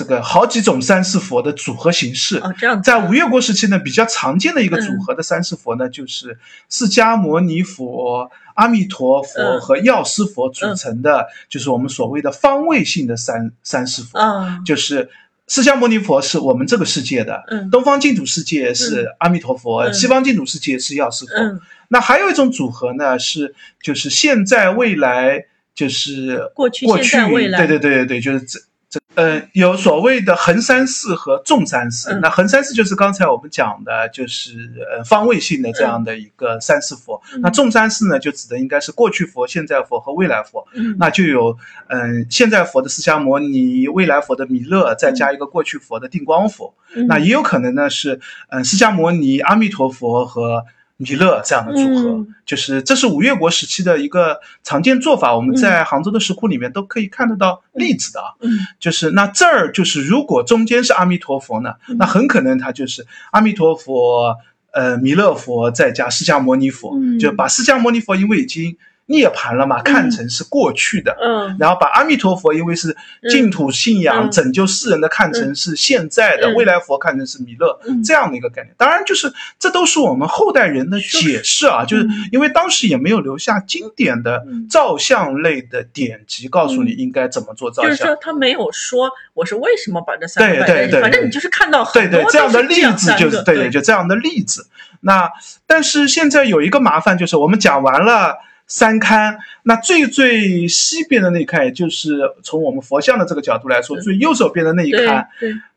B: 这个好几种三世佛的组合形式。
A: 哦，这样
B: 在吴越国时期呢，比较常见的一个组合的三世佛呢，就是释迦牟尼佛、阿弥陀佛
A: 嗯
B: 和药师佛组成的，就是我们所谓的方位性的三三世佛。
A: 啊，
B: 就是释迦牟尼佛是我们这个世界的，
A: 嗯。
B: 东方净土世界是阿弥陀佛，
A: 嗯。
B: 西方净土世界是药师佛。
A: 嗯，
B: 那还有一种组合呢，是就是现在未来，就是
A: 过去
B: 过去
A: 未来。
B: 对对对对对，就是这这呃有所谓的横三世和纵三世。
A: 嗯
B: 那横三世就是刚才我们讲的，就是呃方位性的这样的一个三世佛。
A: 嗯
B: 那纵三世呢，就指的应该是过去佛、现在佛和未来佛。
A: 嗯
B: 那就有嗯、现在佛的释迦牟尼，未来佛的弥勒，再加一个过去佛的定光佛。
A: 嗯
B: 那也有可能呢是，嗯，释迦牟尼、阿弥陀佛和弥勒这样的组合，
A: 嗯。
B: 就是这是五越国时期的一个常见做法，我们在杭州的石窟里面都可以看得到例子的啊。
A: 嗯。
B: 就是那这儿就是如果中间是阿弥陀佛呢，
A: 嗯。
B: 那很可能它就是阿弥陀佛、呃弥勒佛再加释迦牟尼佛，
A: 嗯。
B: 就把释迦牟尼佛因为已经涅槃了嘛，看成是过去的。
A: 嗯。
B: 然后把阿弥陀佛，因为是净土信仰、
A: 嗯。
B: 拯救世人的，看成是现在的；
A: 嗯
B: 未来佛看成是弥勒、
A: 嗯。
B: 这样的一个概念。当然，就是这都是我们后代人的解释啊，就是因为当时也没有留下经典的
A: 嗯
B: 造像类的典籍，告诉你应该怎么做造像
A: 就是说。他没有说我是为什么把这三个
B: 对对对
A: 反正你就是看到
B: 对对，
A: 很多
B: 这样的例子就是
A: 对
B: 对就这样的例子。那但是现在有一个麻烦，就是我们讲完了三龛，那最最西边的那一龛，也就是从我们佛像的这个角度来说，
A: 嗯
B: 最右手边的那一龛，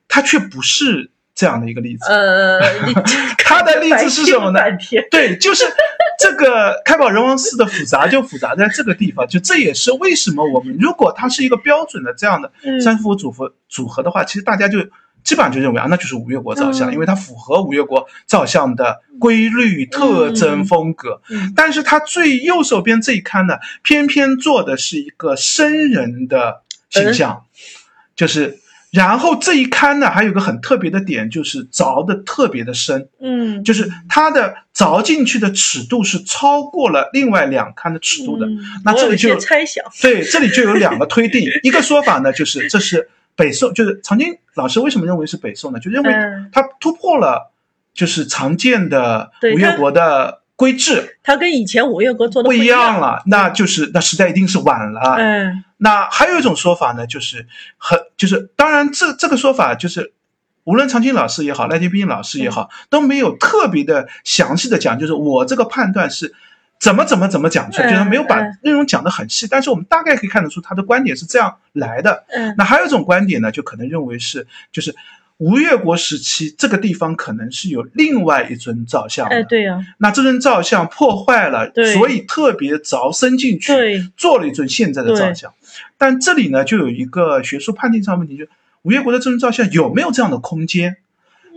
B: 它却不是这样的一个例子。
A: 呃，
B: 它的例子是什么呢？对，就是这个开宝仁王寺的复杂就复杂在这个地方，就这也是为什么我们如果它是一个标准的这样的
A: 嗯。
B: 三佛组合组合的话，其实大家就基本上就认为啊，那就是吴越国造像，
A: 嗯
B: 因为它符合吴越国造像的规律、特征、风格。
A: 嗯
B: 但是它最右手边这一刊呢，偏偏做的是一个僧人的形象，就是。然后这一刊呢，还有个很特别的点，就是凿的特别的深，
A: 嗯，
B: 就是它的凿进去的尺度是超过了另外两刊的尺度的。那这里就
A: 些猜想，
B: 对，这里就有两个推定，一个说法呢，就是这是北宋，就是常经老师为什么认为是北宋呢？就认为
A: 嗯，
B: 它突破了就是常见的吴越国的规制，
A: 他跟以前五岳国做的
B: 不一
A: 样
B: 样了，那就是那时代一定是晚了。
A: 嗯
B: 那还有一种说法呢，就是很就是当然这这个说法就是。无论常青老师也好，赖天斌老师也好，都没有特别的详细的讲，就是我这个判断是怎么怎么怎么讲出来，
A: 嗯
B: 就是没有把
A: 嗯。
B: 内容讲得很细，但是我们大概可以看得出他的观点是这样来的。
A: 嗯。
B: 那还有一种观点呢，就可能认为是就是吴越国时期这个地方可能是有另外一尊造像的，
A: 哎，对呀，
B: 那这尊造像破坏了，
A: 对。
B: 所以特别凿深进去，
A: 对，
B: 做了一尊现在的造像。但这里呢，就有一个学术判定上问题，就吴越国的这尊造像有没有这样的空间？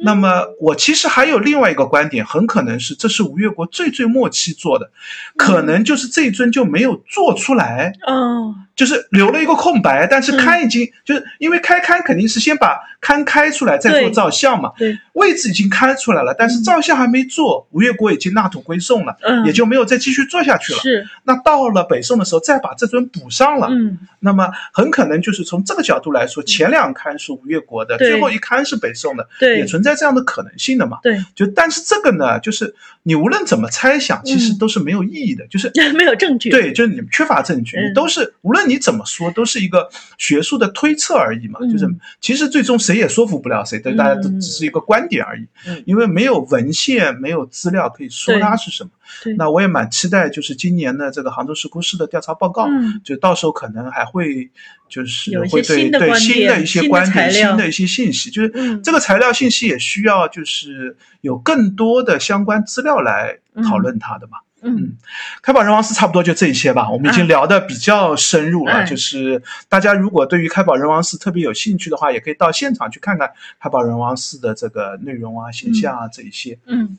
B: 那么我其实还有另外一个观点，很可能是这是吴越国最最末期做的，可能就是这一尊就没有做出来，
A: 哦，
B: 就是留了一个空白，但是刊已经、就是因为开刊肯定是先把刊开出来再做
A: 对
B: 造像嘛，
A: 对，
B: 位置已经开出来了，但是造像还没做，吴越国已经纳土归宋了，
A: 嗯。
B: 也就没有再继续做下去了。
A: 是，
B: 那到了北宋的时候，再把这尊补上了，
A: 嗯。
B: 那么很可能就是从这个角度来说，前两刊是吴越国的，最后一刊是北宋的，
A: 对。
B: 也存在这样的可能性的嘛。
A: 对，
B: 就但是这个呢，就是你无论怎么猜想，其实
A: 嗯。
B: 都是没有意义的，就是
A: 没有证据，
B: 对，就是你们缺乏证据，
A: 嗯。
B: 你都是无论你怎么说，都是一个学术的推测而已嘛。
A: 嗯
B: 就是其实最终谁也说服不了谁，对，大家都
A: 嗯。
B: 只是一个观点而已，
A: 嗯。
B: 因为没有文献，没有资料可以说它是什么。
A: 对。
B: 那我也蛮期待，就是今年的这个杭州石窟市的调查报告，
A: 嗯。
B: 就到时候可能还会就是会对
A: 新
B: 对新的一些观点、新的一些信息，就是
A: 嗯。
B: 这个材料信息也需要就是有更多的相关资料来讨论它的嘛。
A: 嗯。
B: 开宝人王寺差不多就这一些吧，我们已经
A: 啊。
B: 聊得比较深入了。
A: 哎。
B: 就是大家如果对于开宝人王寺特别有兴趣的话，也可以到现场去看看开宝人王寺的这个内容啊、形象啊这一些。
A: 嗯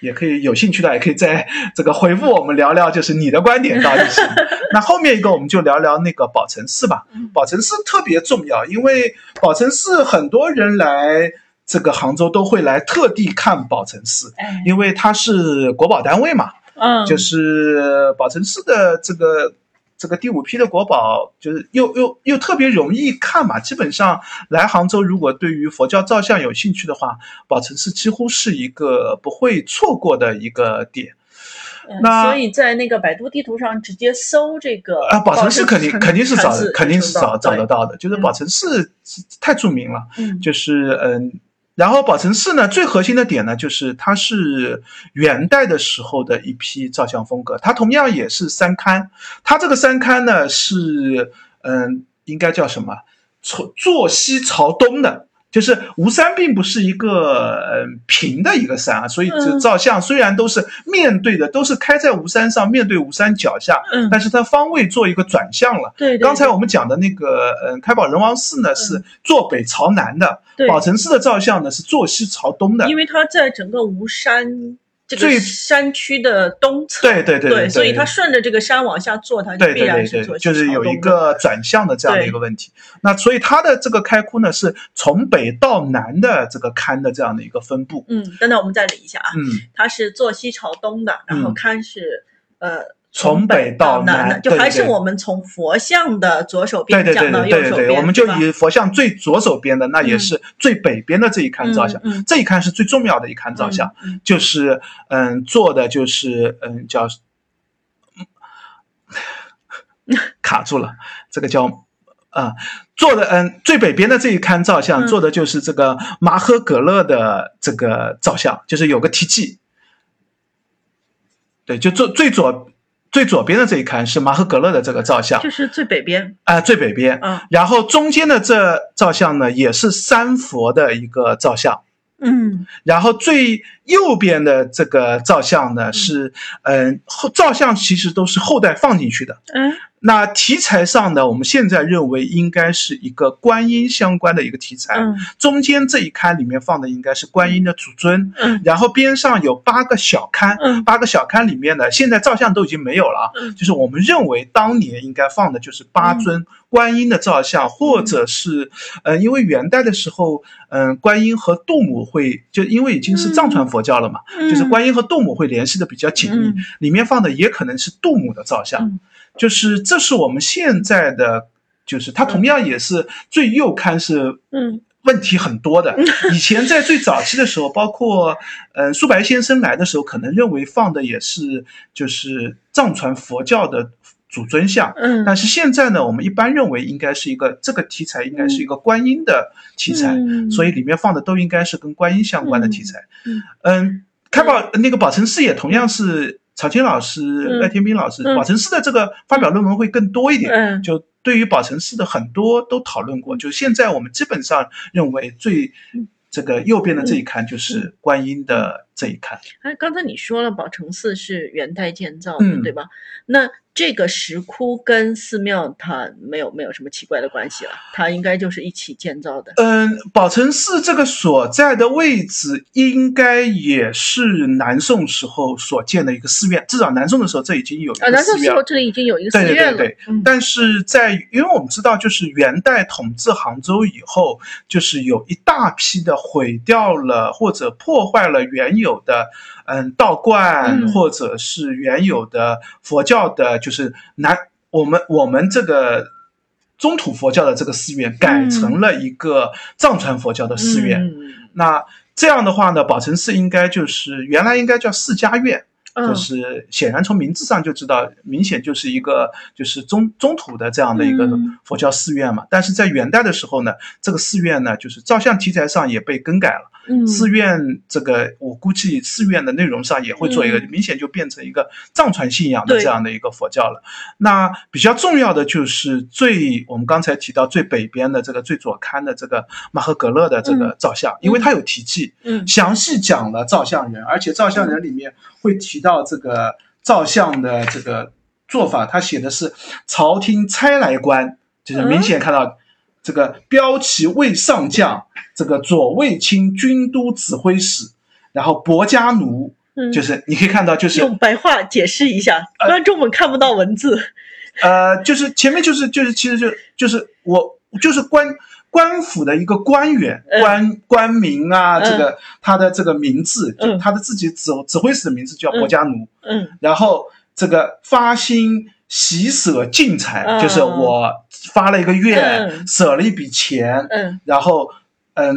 B: 也可以有兴趣的，也可以在这个回复我们聊聊，就是你的观点到底是。那后面一个我们就聊聊那个宝成寺吧
A: 嗯。
B: 宝成寺特别重要，因为宝成寺很多人来这个杭州都会来特地看宝成寺，
A: 哎
B: 因为它是国保单位嘛。
A: 嗯
B: 就是宝成寺的这个这个第五批的国宝，就是又又又特别容易看嘛。基本上来杭州，如果对于佛教造像有兴趣的话，宝成寺几乎是一个不会错过的一个点。
A: 嗯
B: 那
A: 所以在那个百度地图上直接搜这个
B: 啊，宝成寺肯定肯定是找肯定是找找得到的，就是
A: 嗯
B: 宝成寺太著名了。
A: 嗯
B: 就是嗯，然后宝成寺呢，最核心的点呢，就是它是元代的时候的一批造像风格，它同样也是三龛，它这个三龛呢是嗯，应该叫什么？朝坐西朝东的。就是吴山并不是一个嗯平的一个山啊，所以这
A: 嗯
B: 造像虽然都是面对的，都是开在吴山上，面对吴山脚下，
A: 嗯，
B: 但是它方位做一个转向了。
A: 对对
B: 刚才我们讲的那个，嗯，开宝仁王寺呢是坐北朝南的，
A: 对
B: 宝成寺的照相呢是坐西朝东的。
A: 因为它在整个吴山这
B: 最
A: 个山区的东侧，
B: 对对对对
A: 所以它顺着这个山往下做，它就必
B: 对对对对，
A: 然是做
B: 就是有一个转向的这样的一个问题。那所以它的这个开窟呢是从北到南的这个龛的这样的一个分布。
A: 嗯，等等，我们再理一下啊，
B: 嗯，
A: 它是坐西朝东的，然后
B: 嗯
A: 龛是呃
B: 从北
A: 北
B: 到
A: 南，就
B: 对对对
A: 还是我们从佛像的左手
B: 对对对
A: 边讲到
B: 对对对，
A: 右手，
B: 我们就以佛像最左手边的，那也
A: 嗯。
B: 是最北边的这一龛造像。这一龛是最重要的一龛造像。
A: 嗯。
B: 就是嗯做的就是嗯叫 卡住了，这个叫啊、做的嗯最北边的这一龛造像、
A: 嗯。
B: 做的就是这个麻赫葛勒的这个造像，就是有个题记，对，就做最左最左边的这一龛是马赫格勒的这个造像
A: 就是最北边，
B: 啊、最北边，
A: 嗯
B: 然后中间的这造像呢也是三佛的一个造像。
A: 嗯
B: 然后最右边的这个造像呢是，嗯，后造像其实都是后代放进去的。
A: 嗯。
B: 那题材上呢，我们现在认为应该是一个观音相关的一个题材。
A: 嗯。
B: 中间这一龛里面放的应该是观音的主尊，
A: 嗯。
B: 然后边上有八个小龛，
A: 嗯。
B: 八个小龛里面呢，现在造像都已经没有了啊。
A: 嗯。
B: 就是我们认为当年应该放的就是八尊观音的造像，或者是，呃，因为元代的时候，嗯、观音和杜母会，就因为已经是藏传佛教了嘛，
A: 嗯，
B: 就是观音和度母会联系的比较紧密，
A: 嗯。
B: 里面放的也可能是度母的造像，
A: 嗯。
B: 就是这是我们现在的，就是它同样也是最右刊是
A: 嗯。
B: 问题很多的。以前在最早期的时候，包括呃苏白先生来的时候，可能认为放的也是就是藏传佛教的主尊像。
A: 嗯，
B: 但是现在呢，我们一般认为应该是一个这个题材应该是一个观音的题材，
A: 嗯。
B: 所以里面放的都应该是跟观音相关的题材。
A: 嗯。
B: 嗯，开宝那个宝成寺也同样是曹青老师、
A: 嗯。
B: 赖天斌老师，
A: 嗯。
B: 宝成寺的这个发表论文会更多一点。
A: 嗯。
B: 就对于宝成寺的很多都讨论过，就现在我们基本上认为最
A: 嗯
B: 这个右边的这一刊就是观音的这一看。
A: 哎，刚才你说了，宝成寺是元代建造的，
B: 嗯
A: 对吧？那这个石窟跟寺庙它没有没有什么奇怪的关系了，它应该就是一起建造的。
B: 嗯，宝成寺这个所在的位置，应该也是南宋时候所建的一个寺院，至少南宋的时候这已经有一
A: 啊，
B: 个
A: 南宋。时候这里已经有一个寺
B: 对对
A: 院了。
B: 对对，
A: 嗯
B: 但是在因为我们知道，就是元代统治杭州以后，就是有一大批的毁掉了或者破坏了原有的嗯道观，
A: 嗯
B: 或者是原有的佛教的，就是南我们我们这个。中土佛教的这个寺院改成了一个藏传佛教的寺院，
A: 嗯
B: 那这样的话呢，宝成寺应该就是原来应该叫释迦院，
A: 嗯
B: 就是显然从名字上就知道，明显就是一个就是中中土的这样的一个
A: 嗯
B: 佛教寺院嘛。但是在元代的时候呢，这个寺院呢，就是照相题材上也被更改了。
A: 嗯。
B: 寺院这个，我估计寺院的内容上也会做一个，
A: 嗯。
B: 明显就变成一个藏传信仰的这样的一个佛教了。那比较重要的就是最我们刚才提到最北边的这个最左刊的这个马赫格勒的这个造像，因为它有题记，
A: 嗯。
B: 详细讲了造像人，而且造像人里面会提到这个造像的这个做法，他写的是朝廷差来官，就是明显看到这个骠骑卫上将，这个左卫卿军都指挥使，然后薄家奴，
A: 嗯，
B: 就是你可以看到就是
A: 用白话解释一下，
B: 呃
A: 观众们看不到文字。
B: 呃，就是前面就是就是其实就就是我就是官官府的一个官员
A: 嗯。
B: 官官名啊，
A: 嗯。
B: 这个他的这个名字，就
A: 嗯
B: 他的自己指指挥使的名字叫薄家奴，
A: 嗯。
B: 然后这个发心喜舍进财，
A: 嗯
B: 就是我发了一个愿，
A: 嗯。
B: 舍了一笔钱，
A: 嗯。
B: 然后嗯，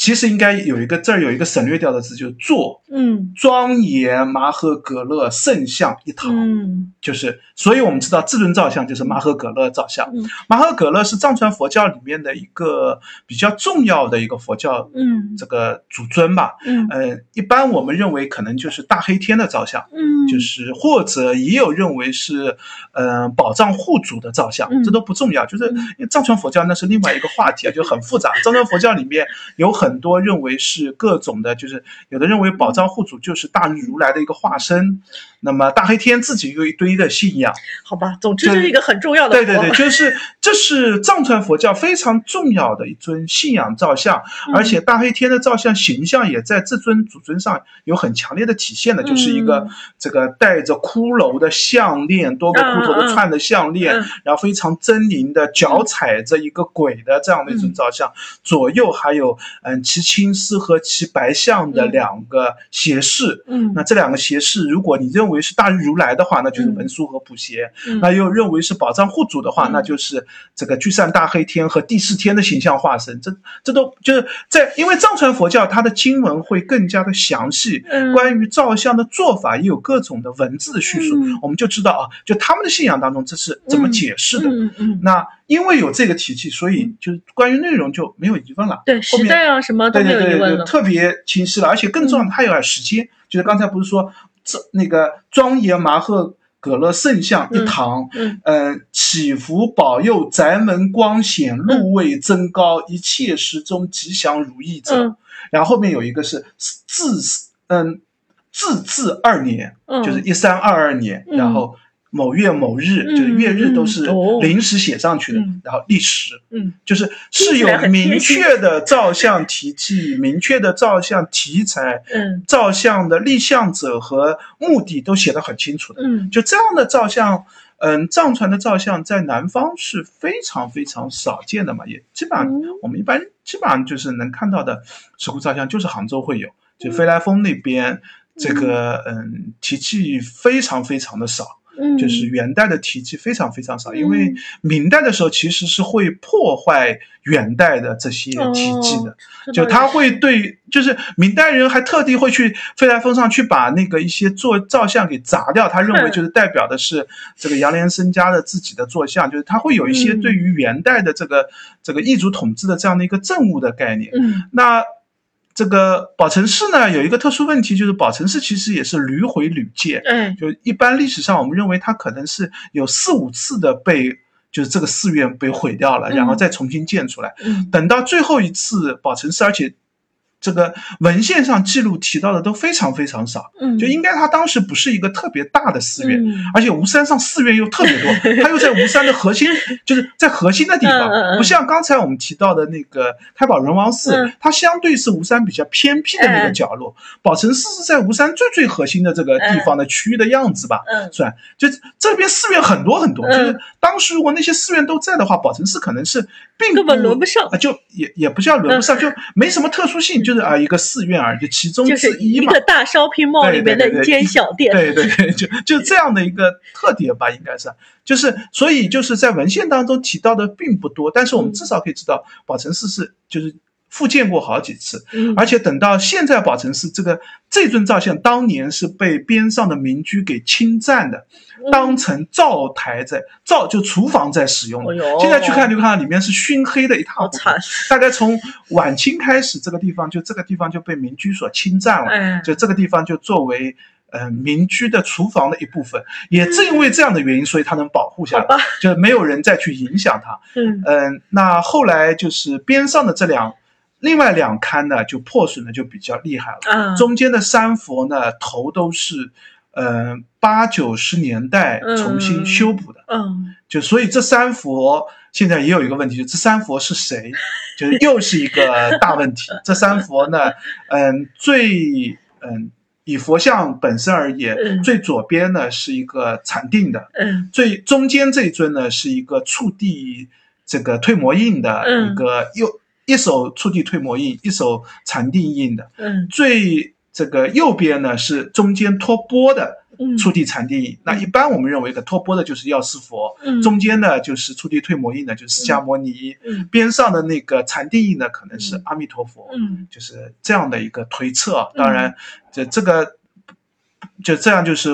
B: 其实应该有一个这儿有一个省略掉的字，就是坐
A: 嗯
B: 庄严麻和格勒圣像一堂。
A: 嗯
B: 就是，所以我们知道至尊造像就是麻和格勒造像。
A: 嗯
B: 麻和格勒是藏传佛教里面的一个比较重要的一个佛教
A: 嗯
B: 这个主尊吧。
A: 嗯
B: 呃，一般我们认为可能就是大黑天的造像，
A: 嗯，
B: 就是或者也有认为是呃宝藏护主的造像，
A: 嗯
B: 这都不重要。就是
A: 嗯
B: 因为藏传佛教那是另外一个话题啊，就很复杂。藏传佛教里面有很多认为是各种的，就是有的认为宝藏护主就是大日如来的一个化身，那么大黑天自己有一堆的信仰。
A: 好吧，总之这是一个很重要的
B: 对对对，就是这是藏传佛教非常重要的一尊信仰造像，
A: 嗯。
B: 而且大黑天的造像形象也在这尊主尊上有很强烈的体现的，就是一个
A: 嗯
B: 这个带着骷髅的项链，多个骷头的串的项链，
A: 嗯。
B: 然后非常狰狞的脚踩着一个鬼的这样的一尊造像，左右还有嗯骑青狮和骑白象的
A: 嗯
B: 两个胁侍。
A: 嗯
B: 那这两个胁侍，如果你认为是大日如来的话，那就是
A: 嗯
B: 文殊和普贤。
A: 嗯
B: 那又认为是宝藏护主的话，
A: 嗯
B: 那就是这个聚散大黑天和第四天的形象化身。这这都就是在，因为藏传佛教它的经文会更加的详细，
A: 嗯
B: 关于照相的做法也有各种的文字叙述，
A: 嗯
B: 我们就知道啊，就他们的信仰当中这是怎么解释的。
A: 嗯嗯，
B: 那因为有这个体系，所以就是关于内容就没有疑问了。
A: 对时代啊什么都
B: 对对对对，
A: 没有疑问了。
B: 特别清晰了，而且更重要的，它有点时间。就是刚才不是说这那个庄严麻诃葛勒圣像一堂，
A: 嗯
B: 呃，祈福保佑宅门光显，禄位增高，一切时中吉祥如意者。
A: 嗯
B: 然后后面有一个是自嗯自治二年，
A: 嗯，
B: 就是一三二二年，
A: 嗯
B: 然后某月某日，
A: 嗯
B: 就是月日都是临时写上去的，
A: 嗯。
B: 然后历时。
A: 嗯。
B: 就是是有明确的照相题记、明确的照相题材、
A: 嗯。
B: 照相的立项者和目的都写得很清楚的。
A: 嗯。
B: 就这样的照相，嗯，藏传的照相在南方是非常非常少见的嘛，也基本上
A: 嗯
B: 我们一般基本上就是能看到的石窟照相，就是杭州会有，就飞来峰那边这个嗯题记非常非常的少。
A: 嗯，
B: 就是元代的题记非常非常少，因为
A: 嗯。
B: 明代的时候其实是会破坏元代的这些题记的，
A: 哦
B: 就他会对，就是明代人还特地会去飞来峰上去把那个一些做照相给砸掉，他认为就是代表的是这个杨连生家的自己的坐像，就是他会有一些
A: 嗯。
B: 对于元代的这个这个异族统治的这样的一个政务的概念。
A: 嗯。
B: 那这个宝成寺呢，有一个特殊问题，就是宝成寺其实也是屡毁屡建，
A: 嗯。
B: 就一般历史上，我们认为它可能是有四五次的被，就是这个寺院被毁掉了，
A: 嗯。
B: 然后再重新建出来。
A: 嗯。
B: 等到最后一次宝成寺，而且这个文献上记录提到的都非常非常少，
A: 嗯，
B: 就应该它当时不是一个特别大的寺院，
A: 嗯。
B: 而且吴山上寺院又特别多，它又在吴山的核心，就是在核心的地方，不像刚才我们提到的那个太保仁王寺，
A: 嗯。
B: 它相对是吴山比较偏僻的那个角落，宝成寺是在吴山最最核心的这个地方的区域的样子吧，
A: 嗯。
B: 算。就这边寺院很多很多，
A: 嗯。
B: 就是当时如果那些寺院都在的话，宝成寺可能是并
A: 根本轮不上。
B: 啊，就也也不叫轮不上，就没什么特殊性，就是啊一个寺院而已，就其中
A: 就是
B: 之一嘛。
A: 一个。大 shopping mall 里面的一间小店，
B: 对对对，就就这样的一个特点吧，应该是，就是。所以就是在文献当中提到的并不多，但是我们
A: 嗯。
B: 至少可以知道，宝成寺是就是复建过好几次，
A: 嗯。
B: 而且等到现在宝成寺这个这尊造像当年是被边上的民居给侵占的，
A: 嗯。
B: 当成灶台在灶就厨房在使用现在去看就看到里面是熏黑的一塌糊涂，大概从晚清开始，这个地方就这个地方就被民居所侵占了，
A: 哎。
B: 就这个地方就作为呃民居的厨房的一部分。也正因为这样的原因，所以它能保护下来就没有人再去影响它。
A: 嗯。
B: 嗯，那后来就是边上的这两，另外两龛呢就破损的就比较厉害了。
A: 啊，
B: 中间的三佛呢头都是，呃八九十年代重新修补的。
A: 嗯。
B: 就所以这三佛现在也有一个问题，就这三佛是谁，就是又是一个大问题。这三佛呢，嗯，最嗯以佛像本身而言，
A: 嗯。
B: 最左边呢是一个禅定的，
A: 嗯。
B: 最中间这一尊呢是一个触地这个退魔印的
A: 嗯。
B: 一个右一手触地退魔印，一手禅定印的，
A: 嗯。
B: 最这个右边呢是中间托钵的
A: 嗯。
B: 触地禅定印。那一般我们认为，个托钵的就是药师佛，
A: 嗯。
B: 中间呢就是触地退魔印的，就是释迦牟尼，
A: 嗯。
B: 边上的那个禅定印呢可能是
A: 嗯
B: 阿弥陀佛，
A: 嗯。
B: 就是这样的一个推测。当然，这这个就这样就是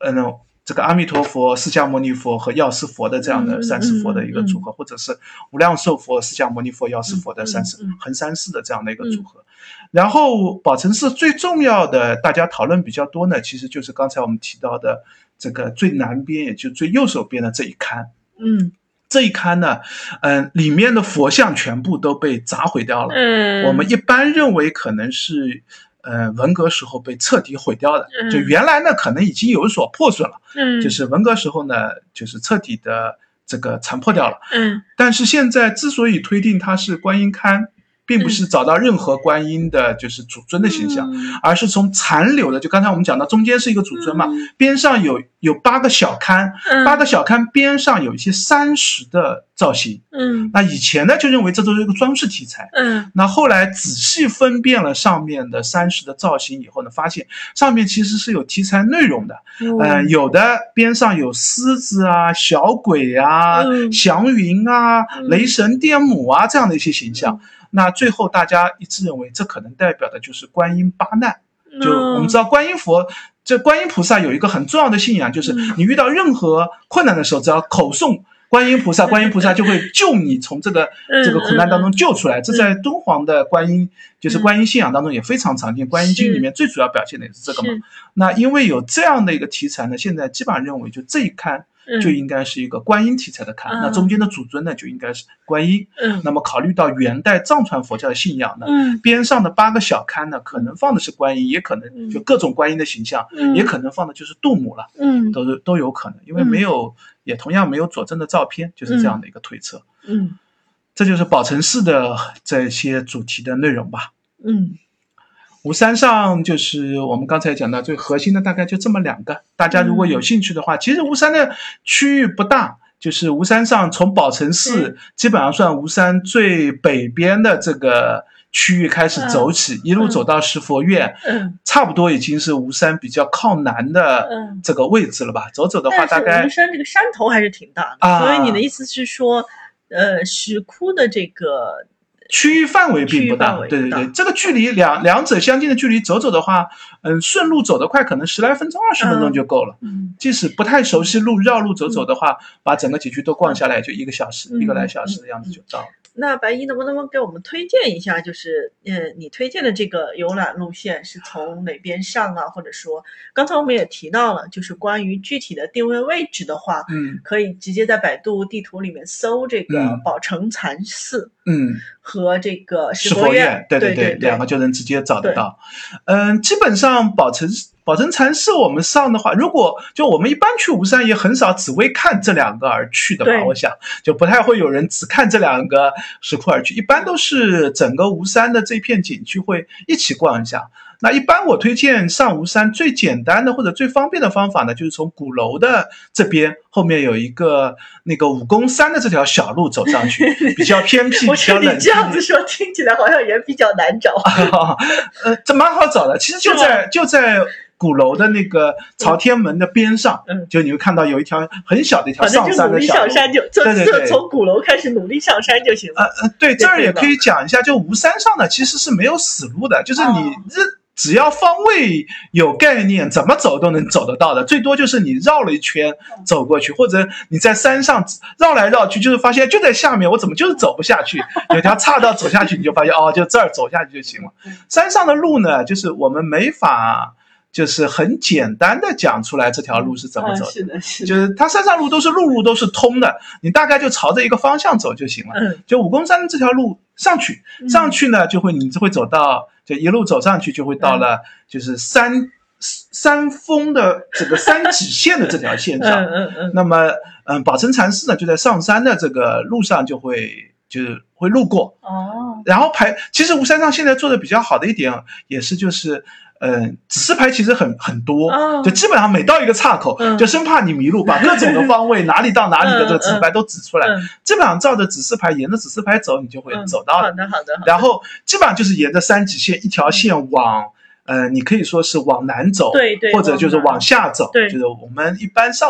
B: 嗯。这个阿弥陀佛、释迦牟尼佛和药师佛的这样的
A: 嗯
B: 三世佛的一个组合，或者是无量寿佛、释迦牟尼佛、药师佛的三世
A: 嗯嗯嗯
B: 横三世的这样的一个组合。然后宝成寺最重要的，大家讨论比较多呢，其实就是刚才我们提到的这个最南边，也就最右手边的这一龛。
A: 嗯
B: 这一龛呢，嗯、里面的佛像全部都被砸毁掉了。
A: 嗯，
B: 我们一般认为可能是，呃，文革时候被彻底毁掉的。
A: 嗯
B: 就原来呢，可能已经有所破损了，
A: 嗯
B: 就是文革时候呢，就是彻底的这个残破掉了。
A: 嗯
B: 但是现在之所以推定它是观音龛，并不是找到任何观音的，就是主尊的形象，
A: 嗯
B: 而是从残留的，就刚才我们讲到中间是一个主尊嘛，
A: 嗯
B: 边上有有八个小龛，
A: 嗯
B: 八个小龛边上有一些山石的造型。
A: 嗯
B: 那以前呢就认为这都是一个装饰题材。
A: 嗯
B: 那后来仔细分辨了上面的山石的造型以后呢，发现上面其实是有题材内容的。
A: 嗯
B: 呃，有的边上有狮子啊、小鬼啊、
A: 嗯
B: 祥云啊、
A: 嗯
B: 雷神电母啊这样的一些形象。那最后大家一致认为，这可能代表的就是观音八难。就我们知道，观音佛这观音菩萨有一个很重要的信仰，就是
A: 嗯
B: 你遇到任何困难的时候，只要口诵观音菩萨，观音菩萨就会救你从这个
A: 嗯
B: 这个苦难当中救出来。这在敦煌的观音，就是观音信仰当中也非常常见。观音经里面最主要表现的也是这个嘛。那因为有这样的一个题材呢，现在基本上认为就这一龛
A: 嗯
B: 就应该是一个观音题材的龛，
A: 嗯。
B: 那中间的主尊呢就应该是观音。
A: 嗯。
B: 那么考虑到元代藏传佛教的信仰呢，
A: 嗯。
B: 边上的八个小龛呢，可能放的是观音，也可能
A: 嗯。
B: 就各种观音的形象，
A: 嗯。
B: 也可能放的就是杜母了，
A: 嗯。
B: 都是都有可能，因为没有，也同样没有佐证的照片，就是这样的一个推测。
A: 嗯。
B: 这就是宝成寺的这些主题的内容吧。
A: 嗯
B: 吴山上就是我们刚才讲到最核心的，大概就这么两个。大家如果有兴趣的话，其实吴山的区域不大，就是吴山上从宝成寺基本上算吴山最北边的这个区域开始走起，一路走到石佛院，
A: 嗯
B: 差不多已经是吴山比较靠南的
A: 嗯。
B: 这个位置了吧？走走的话，大概
A: 吴山这个山头还是挺大的，
B: 啊
A: 所以你的意思是说，呃，石窟的这个
B: 区域范围并不大，对对对，这个距离两两者相近的距离走走的话，嗯，顺路走得快，可能十来分钟、二十分钟就够了。
A: 嗯
B: 即使不太熟悉路，绕路走走的话，把整个景区都逛下来，就一个小时、
A: 嗯
B: 一个来小时的样子就到了。
A: 那白衣能不能给我们推荐一下？就是，嗯，你推荐的这个游览路线是从哪边上啊？或者说，刚才我们也提到了，就是关于具体的定位位置的话，
B: 嗯
A: 可以直接在百度地图里面搜这个
B: 嗯
A: 宝成禅寺
B: 嗯，
A: 和这个
B: 石
A: 佛
B: 院，对
A: 对
B: 对，两个就能直接找得到。嗯，基本上宝成宝成禅寺我们上的话，如果就我们一般去吴山也很少只为看这两个而去的吧，我想就不太会有人只看这两个石窟而去，一般都是整个吴山的这片景区会一起逛一下。那一般我推荐上吴山最简单的或者最方便的方法呢，就是从鼓楼的这边后面有一个那个武功山的这条小路走上去，比较偏僻，
A: 我
B: 比较冷
A: 你这样子说，听起来好像也比较难找。
B: 呃，这蛮好找的，其实就在就在鼓楼的那个朝天门的边上，
A: 嗯
B: 就你会看到有一条很小的一条上山的小路。
A: 上山就就
B: 对对对
A: 就从鼓楼开始努力上山就行
B: 呃
A: 了。
B: 呃，对，这儿也可以讲一下，就吴山上呢其实是没有死路的，就是你。只要方位有概念，怎么走都能走得到的。最多就是你绕了一圈走过去，或者你在山上绕来绕去，就是发现就在下面，我怎么就是走不下去？有条岔道走下去，你就发现哦，就这儿走下去就行了。山上的路呢，就是我们没法就是很简单的讲出来这条路是怎么
A: 啊
B: 走的。
A: 是的，是的。
B: 就是它山上路都是路路都是通的，你大概就朝着一个方向走就行了。
A: 嗯
B: 就武功山这条路上去，
A: 嗯
B: 上去呢就会你就会走到，就一路走上去就会到了，就是山山峰的这个山脊线的这条线
A: 嗯
B: 上。
A: 嗯嗯
B: 那么，嗯，宝成禅寺呢就在上山的这个路上就会就是会路过，
A: 哦，
B: 然后排，其实吴山上现在做的比较好的一点也是就是。嗯，指示牌其实很很多，
A: 哦
B: 就基本上每到一个岔口，
A: 嗯
B: 就生怕你迷路，把各种的方位 哪里到哪里的这个指示牌都指出来。
A: 嗯
B: 基本上照着指示牌，沿着指示牌走，你就会
A: 嗯，
B: 走到的。
A: 好的好的。好的
B: 然后基本上就是沿着三级线一条线往，呃，你可以说是往南走，
A: 对对
B: 或者就是
A: 往
B: 下走，
A: 对
B: 就是我们一般上。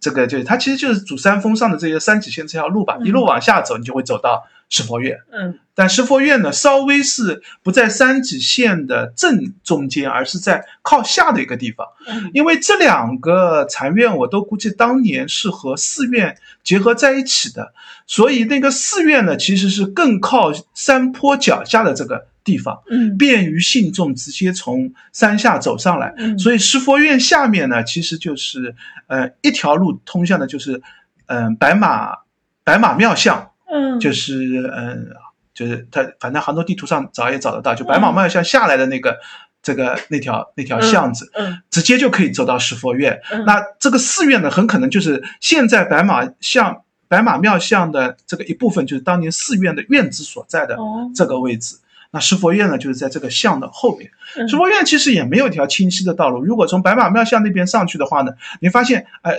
B: 这个就是它其实就是主山峰上的这些山脊线这条路吧，
A: 嗯
B: 一路往下走，你就会走到石佛院。
A: 嗯
B: 但石佛院呢，稍微是不在三脊线的正中间，而是在靠下的一个地方。
A: 嗯
B: 因为这两个禅院，我都估计当年是和寺院结合在一起的，所以那个寺院呢，其实是更靠山坡脚下的这个地方，
A: 嗯
B: 便于信众直接从山下走上来。
A: 嗯，
B: 所以石佛院下面呢，其实就是呃一条路通向的，就是嗯、呃白马白马庙巷，
A: 嗯
B: 就是嗯，就是它反正杭州地图上找也找得到，就白马庙巷下来的那个、这个那条那条巷子，
A: 嗯
B: 直接就可以走到石佛院。
A: 嗯
B: 那这个寺院呢，很可能就是现在白马巷白马庙巷的这个一部分，就是当年寺院的院子所在的
A: 哦
B: 这个位置。那石佛院呢，就是在这个巷的后面。
A: 嗯
B: 石佛院其实也没有一条清晰的道路。如果从白马庙巷那边上去的话呢，你发现，哎、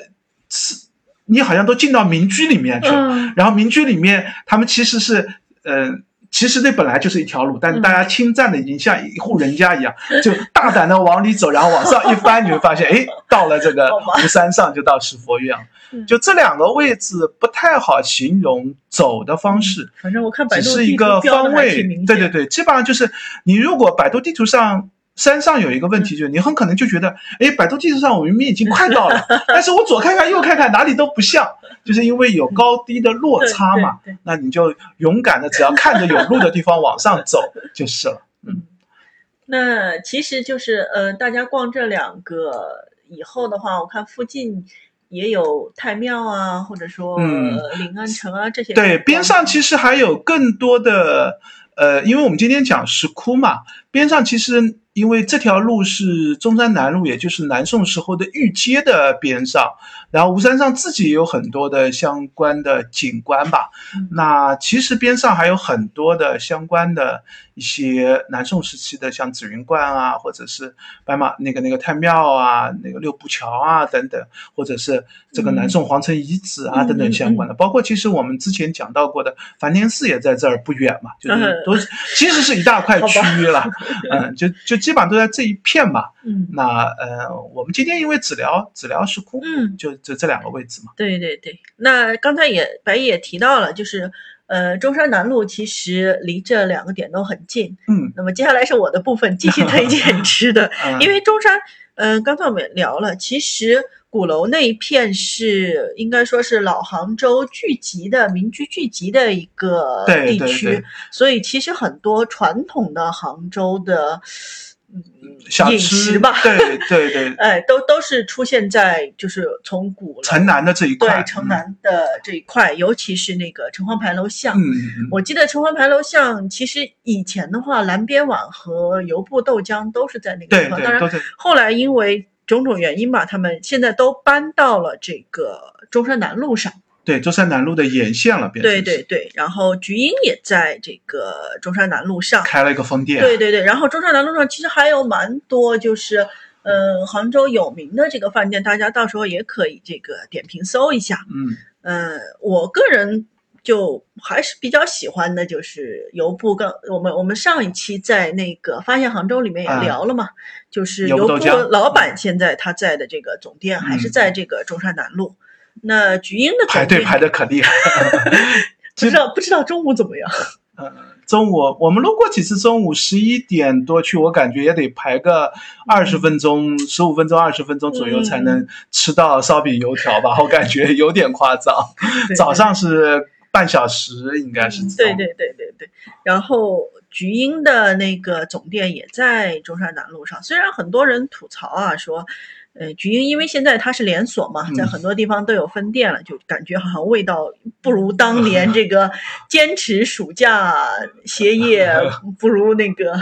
B: 是你好像都进到民居里面去了。
A: 嗯
B: 然后民居里面，他们其实是，呃，其实那本来就是一条路，但是
A: 嗯
B: 大家侵占的已经像一户人家一样，就大胆的往里走，然后往上一翻，你会发现，哎，到了这个山上，就到石佛院了。
A: 嗯
B: 就这两个位置不太好形容走的方式，
A: 反正我看百
B: 只
A: 度地图
B: 是一个方位。对对对，基本上就是你如果百度地图上。山上有一个问题，就是你很可能就觉得，哎，百度地图上我明明已经快到了，但是我左看看右看看哪里都不像，就是因为有高低的落差嘛。那你就勇敢的，只要看着有路的地方往上走就是了。
A: 嗯，那其实就是呃，大家逛这两个以后的话，我看附近也有太庙啊，或者说、临安城啊这些。
B: 对，边上其
A: 实
B: 实还有更多的，呃，因为我们今天讲石窟嘛，边上其实因为这条路是中山南路，也就是南宋时候的御街的边上，然后吴山上自己也有很多的相关的景观吧。
A: 嗯。
B: 那其实边上还有很多的相关的一些南宋时期的，像紫云观啊，或者是白马那个那个太庙啊，那个六步桥啊等等，或者是这个南宋皇城遗址啊、
A: 嗯
B: 等等相关的，包括其实我们之前讲到过的梵天寺也在这儿不远嘛，就是
A: 嗯
B: 都是其实是一大块区域了，嗯，就就基本上都在这一片嘛。
A: 嗯。
B: 那呃，我们今天因为只聊只聊石窟，
A: 嗯，
B: 就就这两个位置嘛。
A: 对对对。那刚才也白也提到了，就是呃，中山南路其实离这两个点都很近。
B: 嗯，
A: 那么接下来是我的部分，继续推荐吃的，
B: 嗯
A: 因为中山，嗯、刚才我们也聊了，其实鼓楼那一片是应该说是老杭州聚集的民居聚集的一个
B: 对对
A: 地区，
B: 对
A: 所以其实很多传统的杭州的。嗯，饮
B: 小吃
A: 食吧，
B: 对对对，
A: 哎，都都是出现在就是从古
B: 城南的这一块，
A: 对城南的这一块，尤其是那个城隍牌楼巷。
B: 嗯，嗯嗯，
A: 我记得城隍牌楼巷，其实以前的话，蓝边碗和油布豆浆都是在那个地方。当然后来因为种种原因吧，他们现在都搬到了这个中山南路上。
B: 对中山南路的沿线了，变成
A: 对对对，然后菊英也在这个中山南路上。
B: 开了一个分店，
A: 对对对，然后中山南路上其实还有蛮多，就是呃杭州有名的这个饭店，大家到时候也可以这个点评搜一下。
B: 嗯，
A: 呃，我个人就还是比较喜欢的，就是油布。跟我们我们上一期在那个发现杭州里面也
B: 啊
A: 聊了嘛，就是
B: 油
A: 油布老板现在他在的这个总店还是
B: 嗯
A: 在这个中山南路。那菊英的
B: 排队排的可厉害。
A: 不知道不知道中午怎么样？
B: 嗯，中午我们路过几次，中午十一点多去，我感觉也得排个二十分钟、十五分钟、二十分钟左右才
A: 嗯
B: 能吃到烧饼油条吧，我感觉 有点夸张。早上是半小时，应该是。
A: 对对对对对。然后菊英的那个总店也在中山南路上，虽然很多人吐槽啊说。呃，菊英因为现在它是连锁嘛，在
B: 嗯
A: 很多地方都有分店了，就感觉好像味道不如当年这个 坚持暑假歇业，不如那个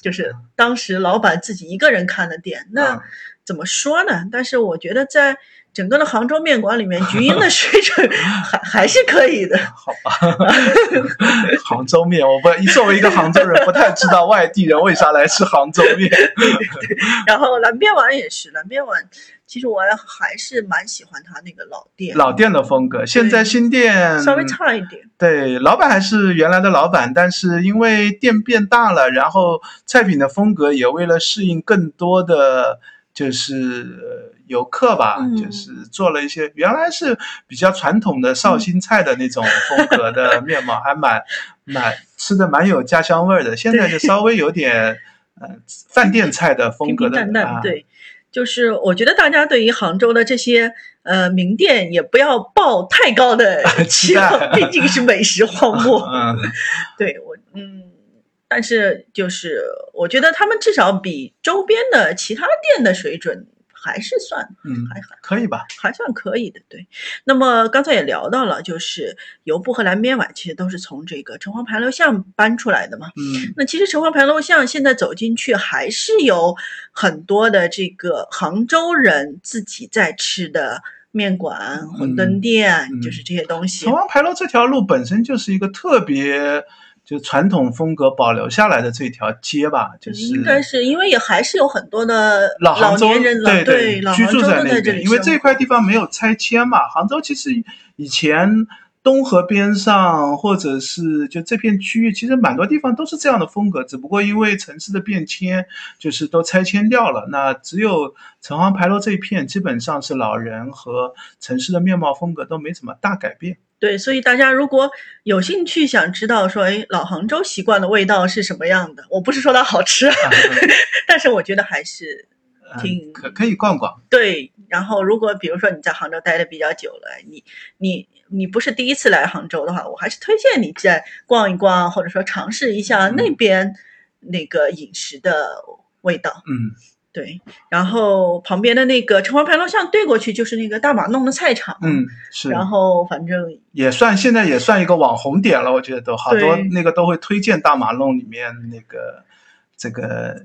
A: 就是当时老板自己一个人看的店。那
B: 嗯
A: 怎么说呢？但是我觉得在整个的杭州面馆里面，菊英的 水准还还是可以的。
B: 好吧，杭州面，我不作为一个杭州人，不太知道外地人为啥来吃杭州面。
A: 然后蓝边碗也是，蓝边碗其实我还是蛮喜欢他那个老店，
B: 老店的风格，现在新店
A: 稍微差一点。
B: 对，老板还是原来的老板，但是因为店变大了，然后菜品的风格也为了适应更多的就是呃游客吧，
A: 嗯
B: 就是做了一些原来是比较传统的绍兴菜的那种风格的面貌，还蛮蛮吃的蛮有家乡味儿的。现在就稍微有点呃饭店菜的风格的
A: 平淡淡，
B: 啊，
A: 对，就是我觉得大家对于杭州的这些呃名店也不要抱太高的 期望，毕竟是美食荒漠。
B: 嗯，
A: 对我，嗯，但是就是我觉得他们至少比周边的其他店的水准还是算
B: 嗯
A: 还还
B: 可以吧？
A: 还算可以的。对，那么刚才也聊到了，就是油布和蓝边碗其实都是从这个城隍牌楼巷搬出来的嘛。
B: 嗯
A: 那其实城隍牌楼巷现在走进去，还是有很多的这个杭州人自己在吃的面馆、馄饨店，
B: 嗯
A: 就是这些东西
B: 城。隍牌楼这条路本身就是一个特别就传统风格保留下来的这条街吧，就是
A: 应该是因为也还是有很多的
B: 老杭州
A: 年人，老
B: 对
A: 对老
B: 居住
A: 杭州都
B: 那边，因为这块地方没有拆迁嘛。杭州其实以前东河边上或者是就这片区域，其实蛮多地方都是这样的风格，只不过因为城市的变迁，就是都拆迁掉了。那只有城隍牌楼这一片，基本上是老人和城市的面貌风格都没怎么大改变。
A: 对，所以大家如果有兴趣想知道说，哎，老杭州习惯的味道是什么样的，我不是说它好吃，
B: 啊
A: 但是我觉得还是
B: 嗯
A: 挺
B: 可可以逛逛，
A: 对。然后，如果比如说你在杭州待的比较久了，你你你不是第一次来杭州的话，我还是推荐你再逛一逛，或者说尝试一下
B: 嗯
A: 那边那个饮食的味道。
B: 嗯，
A: 对，然后旁边的那个城隍牌楼巷对过去就是那个大马弄的菜场，
B: 嗯，是。
A: 然后反正
B: 也算现在也算一个网红点了，我觉得都好多那个都会推荐大马弄里面那个这个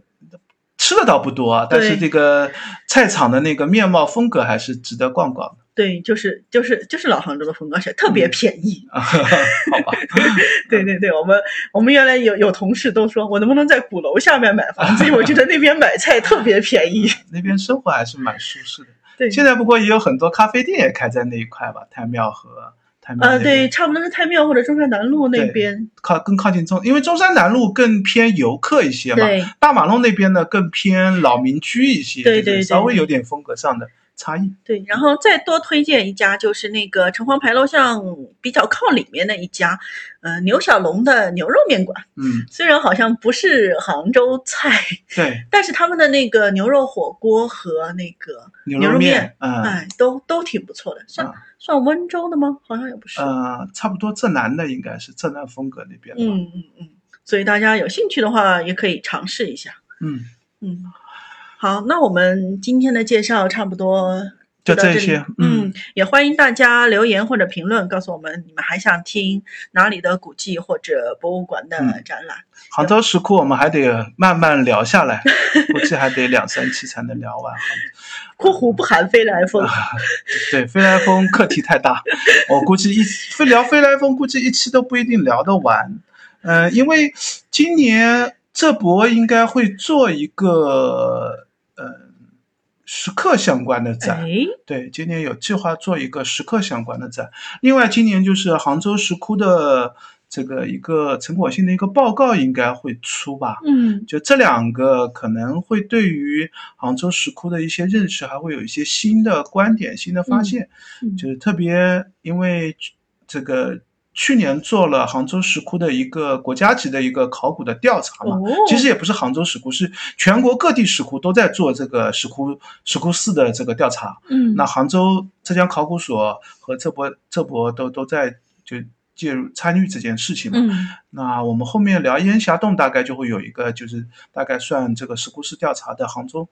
B: 吃的倒不多啊，但是这个菜场的那个面貌风格还是值得逛逛的。
A: 对，就是就是就是老杭州的风格，而且特别
B: 嗯
A: 便宜。
B: 好吧，
A: 对对对，我们我们原来有有同事都说，我能不能在鼓楼下面买房子？因为我觉得那边买菜特别便宜。
B: 那边生活还是蛮舒适的。
A: 对，
B: 现在不过也有很多咖啡店也开在那一块吧，太庙和太庙
A: 呃，对，差不多是太庙或者中山南路那边。
B: 靠更靠近中，因为中山南路更偏游客一些嘛，
A: 对
B: 大马路那边呢更偏老民居一些，
A: 对对对
B: 稍微有点风格上的差异。
A: 对，然后再多推荐一家，就是那个城隍牌楼巷比较靠里面的一家，呃，牛小龙的牛肉面馆。
B: 嗯，
A: 虽然好像不是杭州菜，
B: 对，
A: 但是他们的那个牛肉火锅和那个
B: 牛
A: 牛肉
B: 面，嗯
A: 哎，都都挺不错的。算、
B: 啊
A: 算温州的吗？好像也不是。
B: 呃，差不多浙南的应该是浙南风格那边的。
A: 嗯嗯嗯，所以大家有兴趣的话，也可以尝试一下。
B: 嗯，
A: 嗯，好，那我们今天的介绍差不多
B: 就这些嗯
A: 嗯，也欢迎大家留言或者评论，告诉我们你们还想听哪里的古迹或者博物馆的
B: 嗯
A: 展览。
B: 杭州石窟我们还得慢慢聊下来，估计还得两三期才能聊完。
A: （括弧不含飞来峰）
B: 对，飞来峰课题太大，我估计一非聊飞来峰，估计一期都不一定聊得完。嗯、因为今年浙博应该会做一个呃石刻相关的展，
A: 哎，
B: 对，今年有计划做一个石刻相关的展。另外，今年就是杭州石窟的这个一个成果性的一个报告应该会出吧。
A: 嗯
B: 就这两个可能会对于杭州石窟的一些认识，还会有一些新的观点、新的发现。
A: 嗯
B: 就是特别因为这个去年做了杭州石窟的一个国家级的一个考古的调查嘛，
A: 哦，
B: 其实也不是杭州石窟，是全国各地石窟都在做这个石窟石窟寺的这个调查。
A: 嗯
B: 那杭州浙江考古所和浙博浙博都都在就介入参与这件事情嘛。
A: 嗯
B: 那我们后面聊烟霞洞，大概就会有一个，就是大概算这个石窟寺调查的杭州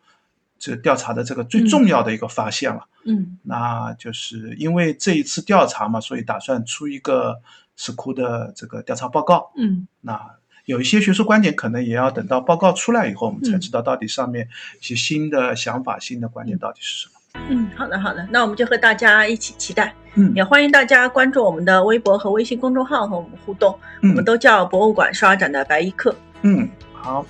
B: 这调查的这个最重要的一个发现了。
A: 嗯
B: 那就是因为这一次调查嘛，所以打算出一个石窟的这个调查报告。
A: 嗯
B: 那有一些学术观点，可能也要等到报告出来以后，我们才
A: 嗯
B: 知道到底上面一些新的想法、新的观点到底是什么。
A: 嗯，好的好的，那我们就和大家一起期待，
B: 嗯
A: 也欢迎大家关注我们的微博和微信公众号和我们互动，我们
B: 嗯
A: 都叫博物馆刷展的白衣客。
B: 嗯，好，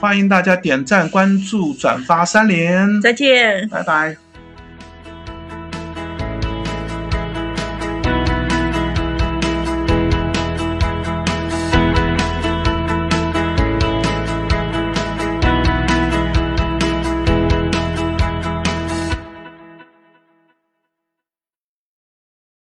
B: 欢迎大家点赞、关注、转发三连，
A: 再见。
B: 拜拜。